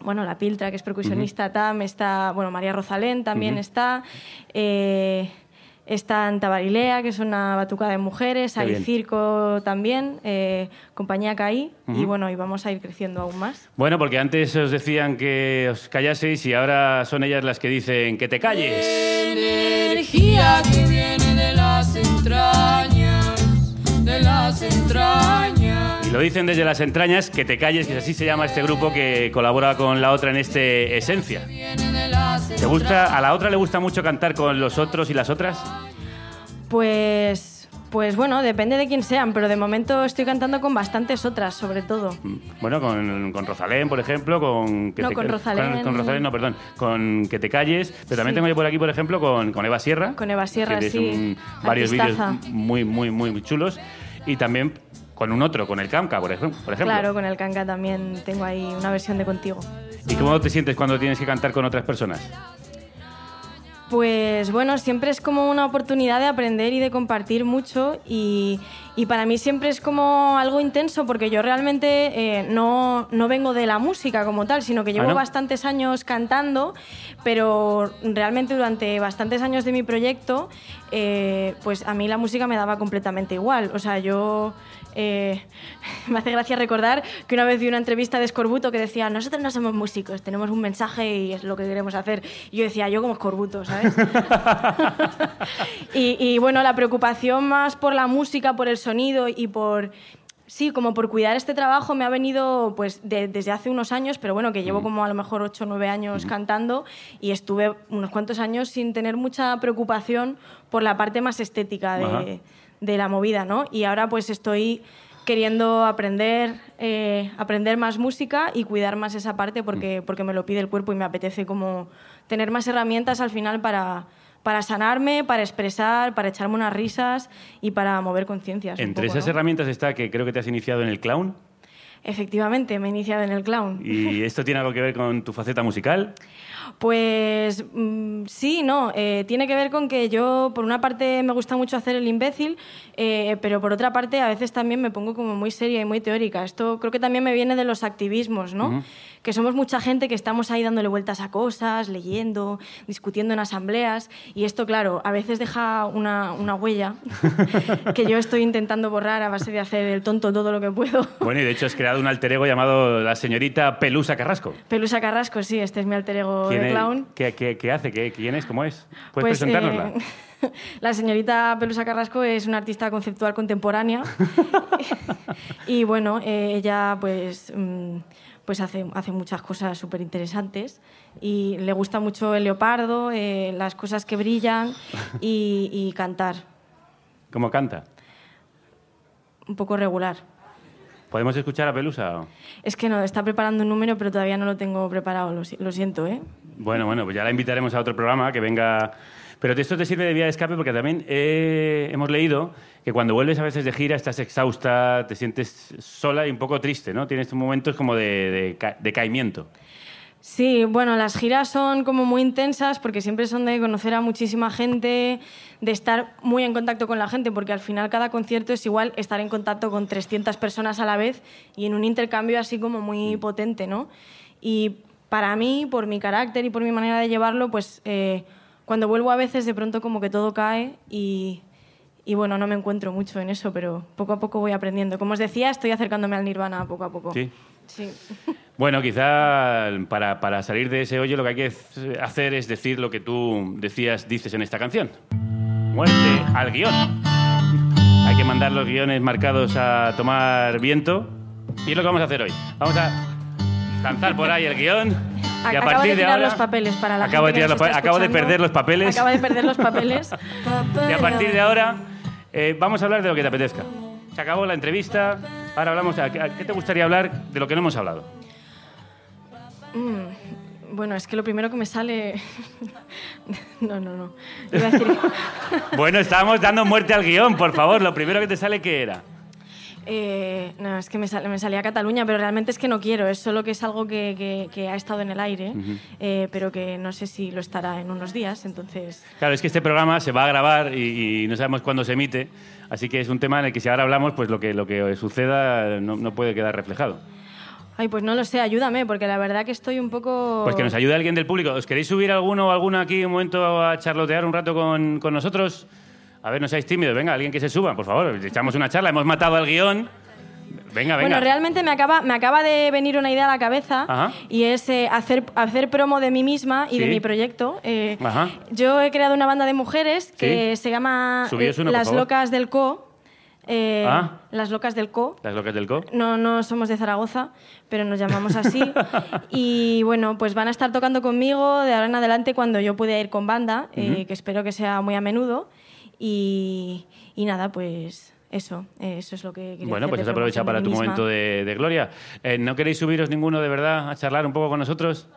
D: bueno, La Piltra, que es percusionista, Tam, está, bueno, María Rosalén también está, eh, está en Tabarilea, que es una batucada de mujeres,
A: Qué
D: hay
A: bien.
D: circo también, eh, compañía Caí, y
A: Ujú.
D: bueno, y vamos a ir creciendo aún más.
A: Bueno, porque antes os decían que os callaseis y ahora son ellas las que dicen que te calles.
E: Energía que viene de las entrañas, de las entrañas.
A: Y lo dicen desde las entrañas, que te calles, que así se llama este grupo que colabora con la otra en este Esencia. ¿Te gusta, a la otra le gusta mucho cantar con los otros y las otras?
D: Pues, pues bueno, depende de quién sean, pero de momento estoy cantando con bastantes otras, sobre todo.
A: Bueno, con, con Rosalén, por ejemplo, con... Que
D: No,
A: te-
D: con Rosalén.
A: Con, con Rosalén, no, perdón. Con Que te calles. Pero también
D: Sí.
A: tengo yo por aquí, por ejemplo, con, con Eva Sierra.
D: Con Eva Sierra,
A: que
D: sí.
A: un- varios vídeos muy, muy, muy, chulos. Y también con un otro, con el Kamka, por ejemplo.
D: Claro, con el canca también tengo ahí una versión de contigo.
A: ¿Y cómo te sientes cuando tienes que cantar con otras personas?
D: Pues bueno, siempre es como una oportunidad de aprender y de compartir mucho y, y para mí siempre es como algo intenso porque yo realmente eh, no, no vengo de la música como tal, sino que llevo bastantes años cantando, pero realmente durante bastantes años de mi proyecto, eh, pues a mí la música me daba completamente igual. O sea, yo... eh, me hace gracia recordar que una vez vi una entrevista de Escorbuto que decía, nosotros no somos músicos, tenemos un mensaje y es lo que queremos hacer. Y yo decía, yo como Escorbuto, ¿sabes? y, y, bueno, la preocupación más por la música, por el sonido y por... Sí, como por cuidar este trabajo me ha venido pues de- desde hace unos años, pero bueno, que llevo como a lo mejor 8 o 9 años cantando y estuve unos cuantos años sin tener mucha preocupación por la parte más estética de, de la movida, ¿no? Y ahora pues estoy queriendo aprender, eh, aprender más música y cuidar más esa parte porque, porque me lo pide el cuerpo y me apetece como tener más herramientas al final para, para sanarme, para expresar, para echarme unas risas y para mover conciencias.
A: Entre
D: poco,
A: esas
D: ¿no?
A: herramientas está que creo que te has iniciado en el clown.
D: Efectivamente, me he iniciado en el clown.
A: ¿Y esto tiene algo que ver con tu faceta musical?
D: Pues mm, sí, no. eh, tiene que ver con que yo, por una parte, me gusta mucho hacer el imbécil, eh, pero por otra parte, a veces también me pongo como muy seria y muy teórica. Esto creo que también me viene de los activismos, ¿no? Que somos mucha gente que estamos ahí dándole vueltas a cosas, leyendo, discutiendo en asambleas, y esto, claro, a veces deja una, una huella que yo estoy intentando borrar a base de hacer el tonto todo lo que puedo.
A: Bueno, y de hecho has creado un alter ego llamado la señorita Pelusa Carrasco.
D: Pelusa Carrasco, sí, este es mi alter ego
A: ¿Quién
D: de clown.
A: ¿Qué, qué- qué hace? ¿Qué- ¿Quién es? ¿Cómo es? ¿Puedes
D: Pues,
A: presentárnosla?
D: eh, la señorita Pelusa Carrasco es una artista conceptual contemporánea y bueno, eh, ella pues, mm, pues hace, hace muchas cosas súper interesantes y le gusta mucho el leopardo, eh, las cosas que brillan y, y cantar,
A: ¿Cómo canta?
D: un poco regular.
A: ¿Podemos escuchar a Pelusa?
D: Es que no, está preparando un número, pero todavía no lo tengo preparado, lo, lo siento, ¿eh?
A: Bueno, bueno, pues ya la invitaremos a otro programa que venga. Pero esto te sirve de vía de escape porque también eh, hemos leído que cuando vuelves a veces de gira estás exhausta, te sientes sola y un poco triste, ¿no? Tienes momentos como de, de decaimiento.
D: Sí, bueno, las giras son como muy intensas porque siempre son de conocer a muchísima gente, de estar muy en contacto con la gente, porque al final cada concierto es igual estar en contacto con 300 personas a la vez y en un intercambio así como muy potente, ¿no? Y para mí, por mi carácter y por mi manera de llevarlo, pues eh, cuando vuelvo a veces de pronto como que todo cae y, y bueno, no me encuentro mucho en eso, pero poco a poco voy aprendiendo. Como os decía, estoy acercándome al nirvana poco a poco.
A: Sí.
D: Sí.
A: Bueno, quizá para, para salir de ese hoyo lo que hay que hacer es decir lo que tú decías, dices en esta canción. Muerte al guion. Hay que mandar los guiones marcados a tomar viento. Y es lo que vamos a hacer hoy. Vamos a lanzar por ahí el guion. Y a
D: Acabo
A: partir
D: de
A: de
D: tirar
A: ahora...
D: los papeles para la
A: Acabo de,
D: gente que
A: tirar los acabo de perder los papeles.
D: Acaba de perder los papeles.
A: Y a partir de ahora eh, vamos a hablar de lo que te apetezca. Se acabó la entrevista. Ahora hablamos... ¿A qué te gustaría hablar de lo que no hemos hablado?
D: Mm, bueno, es que lo primero que me sale... no, no, no. Iba a decir...
A: Bueno, estábamos dando muerte al guion, por favor. Lo primero que te sale, ¿qué era?
D: Eh, no, es que me, sal- me salía Cataluña, pero realmente es que no quiero. Es solo que es algo que, que- que ha estado en el aire, eh, pero que no sé si lo estará en unos días. Entonces,
A: Claro, es que este programa se va a grabar y, y no sabemos cuándo se emite, así que es un tema en el que si ahora hablamos, pues lo que, lo que suceda no, no puede quedar reflejado.
D: ay, pues no lo sé, ayúdame, porque la verdad que estoy un poco...
A: Pues que nos ayude alguien del público. ¿Os queréis subir alguno o alguna aquí un momento a charlotear un rato con, con nosotros? A ver, no seáis tímidos. Venga, alguien que se suba, por favor. Echamos una charla. Hemos matado al guion. Venga, venga.
D: Bueno, realmente me acaba, me acaba de venir una idea a la cabeza
A: Ajá.
D: y es eh, hacer, hacer promo de mí misma y de mi proyecto. Eh. Yo he creado una banda de mujeres que
A: Sí.
D: se llama eh,
A: uno,
D: Las. Locas del Co. Eh,
A: Ah.
D: Las Locas del Co.
A: Las locas del co.
D: No, no somos de Zaragoza, pero nos llamamos así. y bueno, pues van a estar tocando conmigo de ahora en adelante cuando yo pueda ir con banda, eh,
A: Ujú.
D: que espero que sea muy a menudo. Y, y nada, pues eso, eh, eso es lo que quería
A: Bueno, pues has aprovechado para tu
D: misma.
A: momento de, de gloria. Eh, ¿No queréis subiros ninguno de verdad a charlar un poco con nosotros?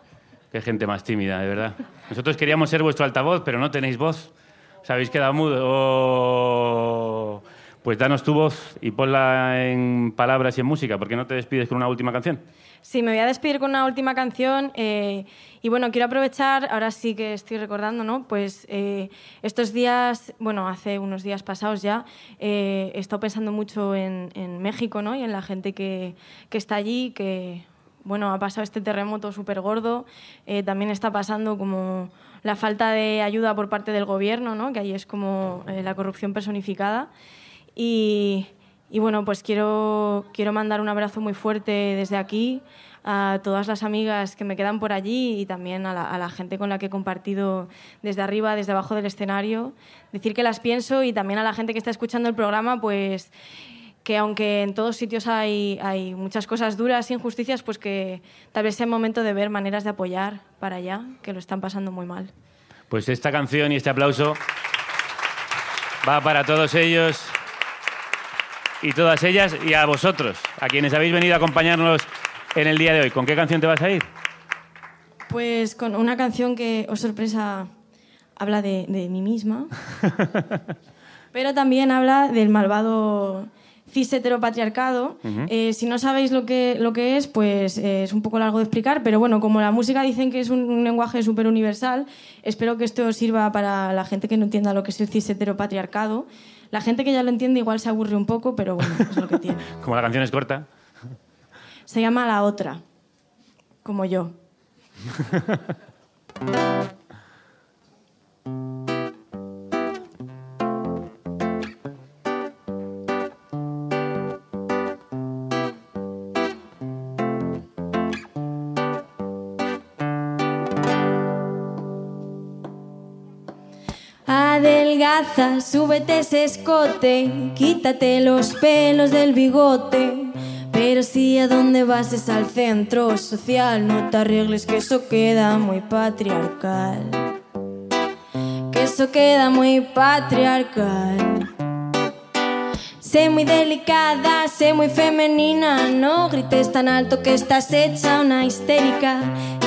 A: Qué gente más tímida, de verdad. Nosotros queríamos ser vuestro altavoz, pero no tenéis voz. Os habéis quedado mudos. Oh. Pues danos tu voz y ponla en palabras y en música. ¿Por qué no te despides con una última canción?
D: Sí, me voy a despedir con una última canción. eh, y bueno, quiero aprovechar, ahora sí que estoy recordando, ¿no? Pues eh, estos días, bueno, hace unos días pasados ya, eh, he estado pensando mucho en, en México, ¿no? Y en la gente que, que está allí, que, bueno, ha pasado este terremoto súper gordo. Eh, también está pasando como la falta de ayuda por parte del gobierno, ¿no? Que ahí es como eh, la corrupción personificada. Y, y bueno, pues quiero, quiero mandar un abrazo muy fuerte desde aquí a todas las amigas que me quedan por allí y también a la, a la gente con la que he compartido desde arriba, desde abajo del escenario. Decir que las pienso y también a la gente que está escuchando el programa, pues que aunque en todos sitios hay, hay muchas cosas duras injusticias, pues que tal vez sea el momento de ver maneras de apoyar para allá, que lo están pasando muy mal.
A: Pues esta canción y este aplauso va para todos ellos y todas ellas y a vosotros, a quienes habéis venido a acompañarnos en el día de hoy. ¿Con qué canción te vas a ir?
D: Pues con una canción que, oh sorpresa, habla de, de mí misma, pero también habla del malvado cis heteropatriarcado. Eh, si no sabéis lo que, lo que es, pues eh, es un poco largo de explicar, pero bueno, como la música dicen que es un, un lenguaje súper universal, espero que esto sirva para la gente que no entienda lo que es el cis heteropatriarcado. La gente que ya lo entiende igual se aburre un poco, pero bueno, es lo que tiene.
A: Como la canción es corta.
D: Se llama La Otra, como yo. Adelgaza, súbete ese escote, quítate los pelos del bigote. Pero si a dónde vas es al centro social, no te arregles que eso queda muy patriarcal. Que eso queda muy patriarcal. Sé muy delicada, sé muy femenina, no grites tan alto que estás hecha una histérica.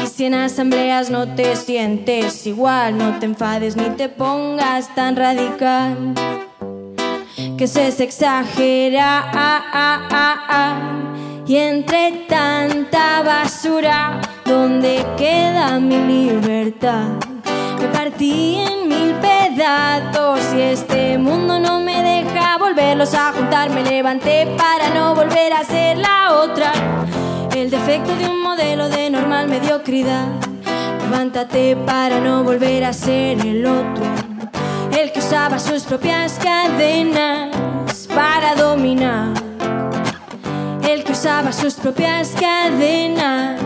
D: Y si en asambleas no te sientes igual, no te enfades ni te pongas tan radical. Que se se exagera, ah, ah, ah, ah. y entre tanta basura, ¿dónde queda mi libertad? Me partí en mil pedazos y este mundo no me deja volverlos a juntar. Me levanté para no volver a ser la otra. El defecto de un modelo de normal mediocridad. Levántate para no volver a ser el otro. El que usaba sus propias cadenas para dominar. El que usaba sus propias cadenas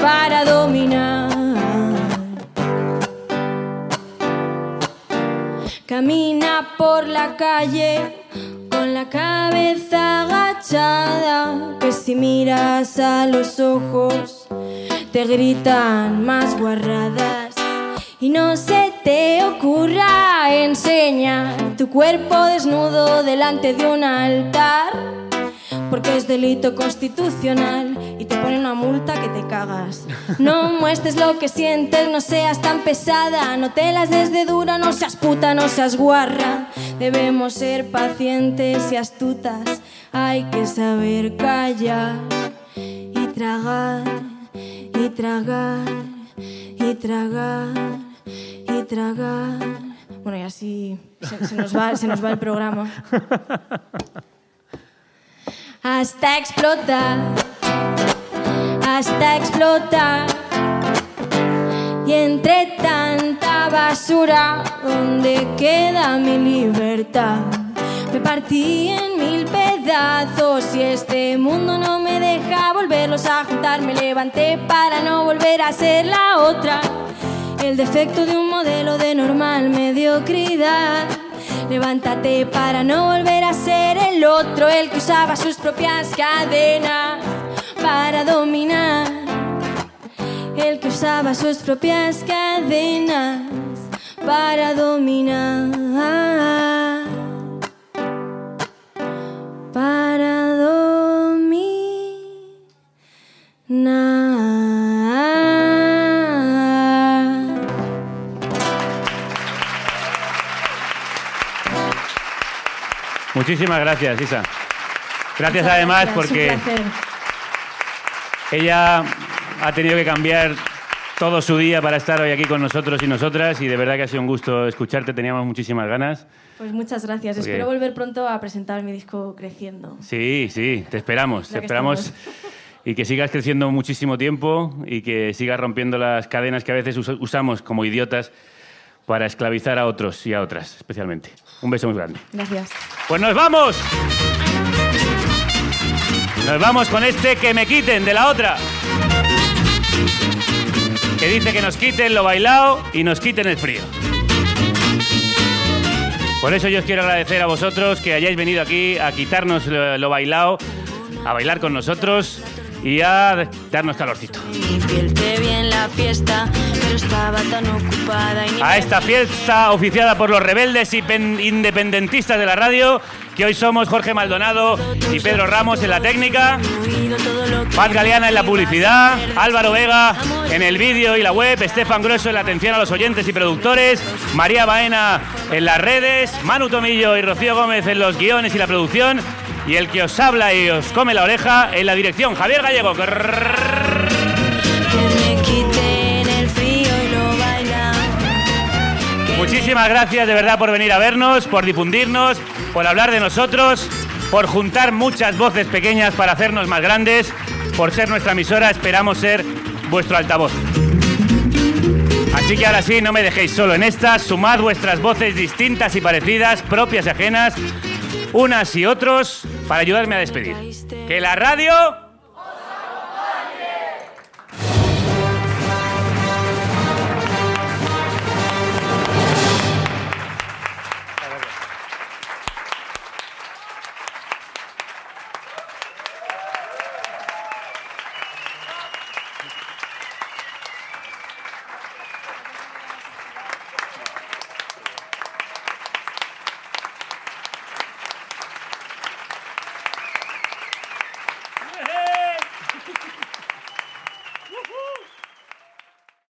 D: para dominar. Camina por la calle con la cabeza agachada, que si miras a los ojos te gritan más guarradas. Y no se te ocurra enseñar tu cuerpo desnudo delante de un altar, porque es delito constitucional y te ponen una multa que te cagas. No muestres lo que sientes, no seas tan pesada, no te las des de dura, no seas puta, no seas guarra. Debemos ser pacientes y astutas, hay que saber callar y tragar, y tragar, y tragar, y tragar. Bueno, y así se, nos, va, nos va el programa. Hasta explotar hasta explotar. Y entre tanta basura, ¿dónde queda mi libertad? Me partí en mil pedazos y este mundo no me deja volverlos a juntar. Me levanté para no volver a ser la otra. El defecto de un modelo de normal mediocridad. Levántate para no volver a ser el otro, el que usaba sus propias cadenas para dominar. El que usaba sus propias cadenas para dominar. Para dominar.
A: Muchísimas gracias, Isa. Gracias además
H: Gracias,
A: porque ella ha tenido que cambiar todo su día para estar hoy aquí con nosotros y nosotras y de verdad que ha sido un gusto escucharte, teníamos muchísimas ganas.
H: Pues muchas gracias.
A: Porque-
H: Espero volver pronto a presentar mi disco Creciendo.
A: Sí, sí, te esperamos, te esperamos y que sigas creciendo muchísimo tiempo y que sigas rompiendo las cadenas que a veces us- usamos como idiotas para esclavizar a otros y a otras, especialmente. Un beso muy grande.
H: Gracias.
A: Pues nos vamos. Nos vamos con este que me quiten de la otra. Que dice que nos quiten lo bailado y nos quiten el frío. Por eso yo os quiero agradecer a vosotros que hayáis venido aquí a quitarnos lo, lo bailado, a bailar con nosotros y a darnos calorcito.
D: Mi piel te vi en la fiesta, pero estaba tan ocupada y ni
A: a esta fiesta oficiada por los rebeldes y pen- independentistas de la radio, que hoy somos Jorge Maldonado y Pedro Ramos en la técnica, Paz Galeana en la publicidad, Álvaro Vega en el vídeo y la web, Estefan Grueso en la atención a los oyentes y productores, María Baena en las redes, Manu Tomillo y Rocío Gómez en los guiones y la producción, y el que os habla y os come la oreja en la dirección, Javier Gallego. Muchísimas gracias de verdad por venir a vernos, por difundirnos, por hablar de nosotros, por juntar muchas voces pequeñas para hacernos más grandes, por ser nuestra emisora, esperamos ser vuestro altavoz. Así que ahora sí, no me dejéis solo en esta, sumad vuestras voces distintas y parecidas, propias y ajenas, unas y otros, para ayudarme a despedir. Que la radio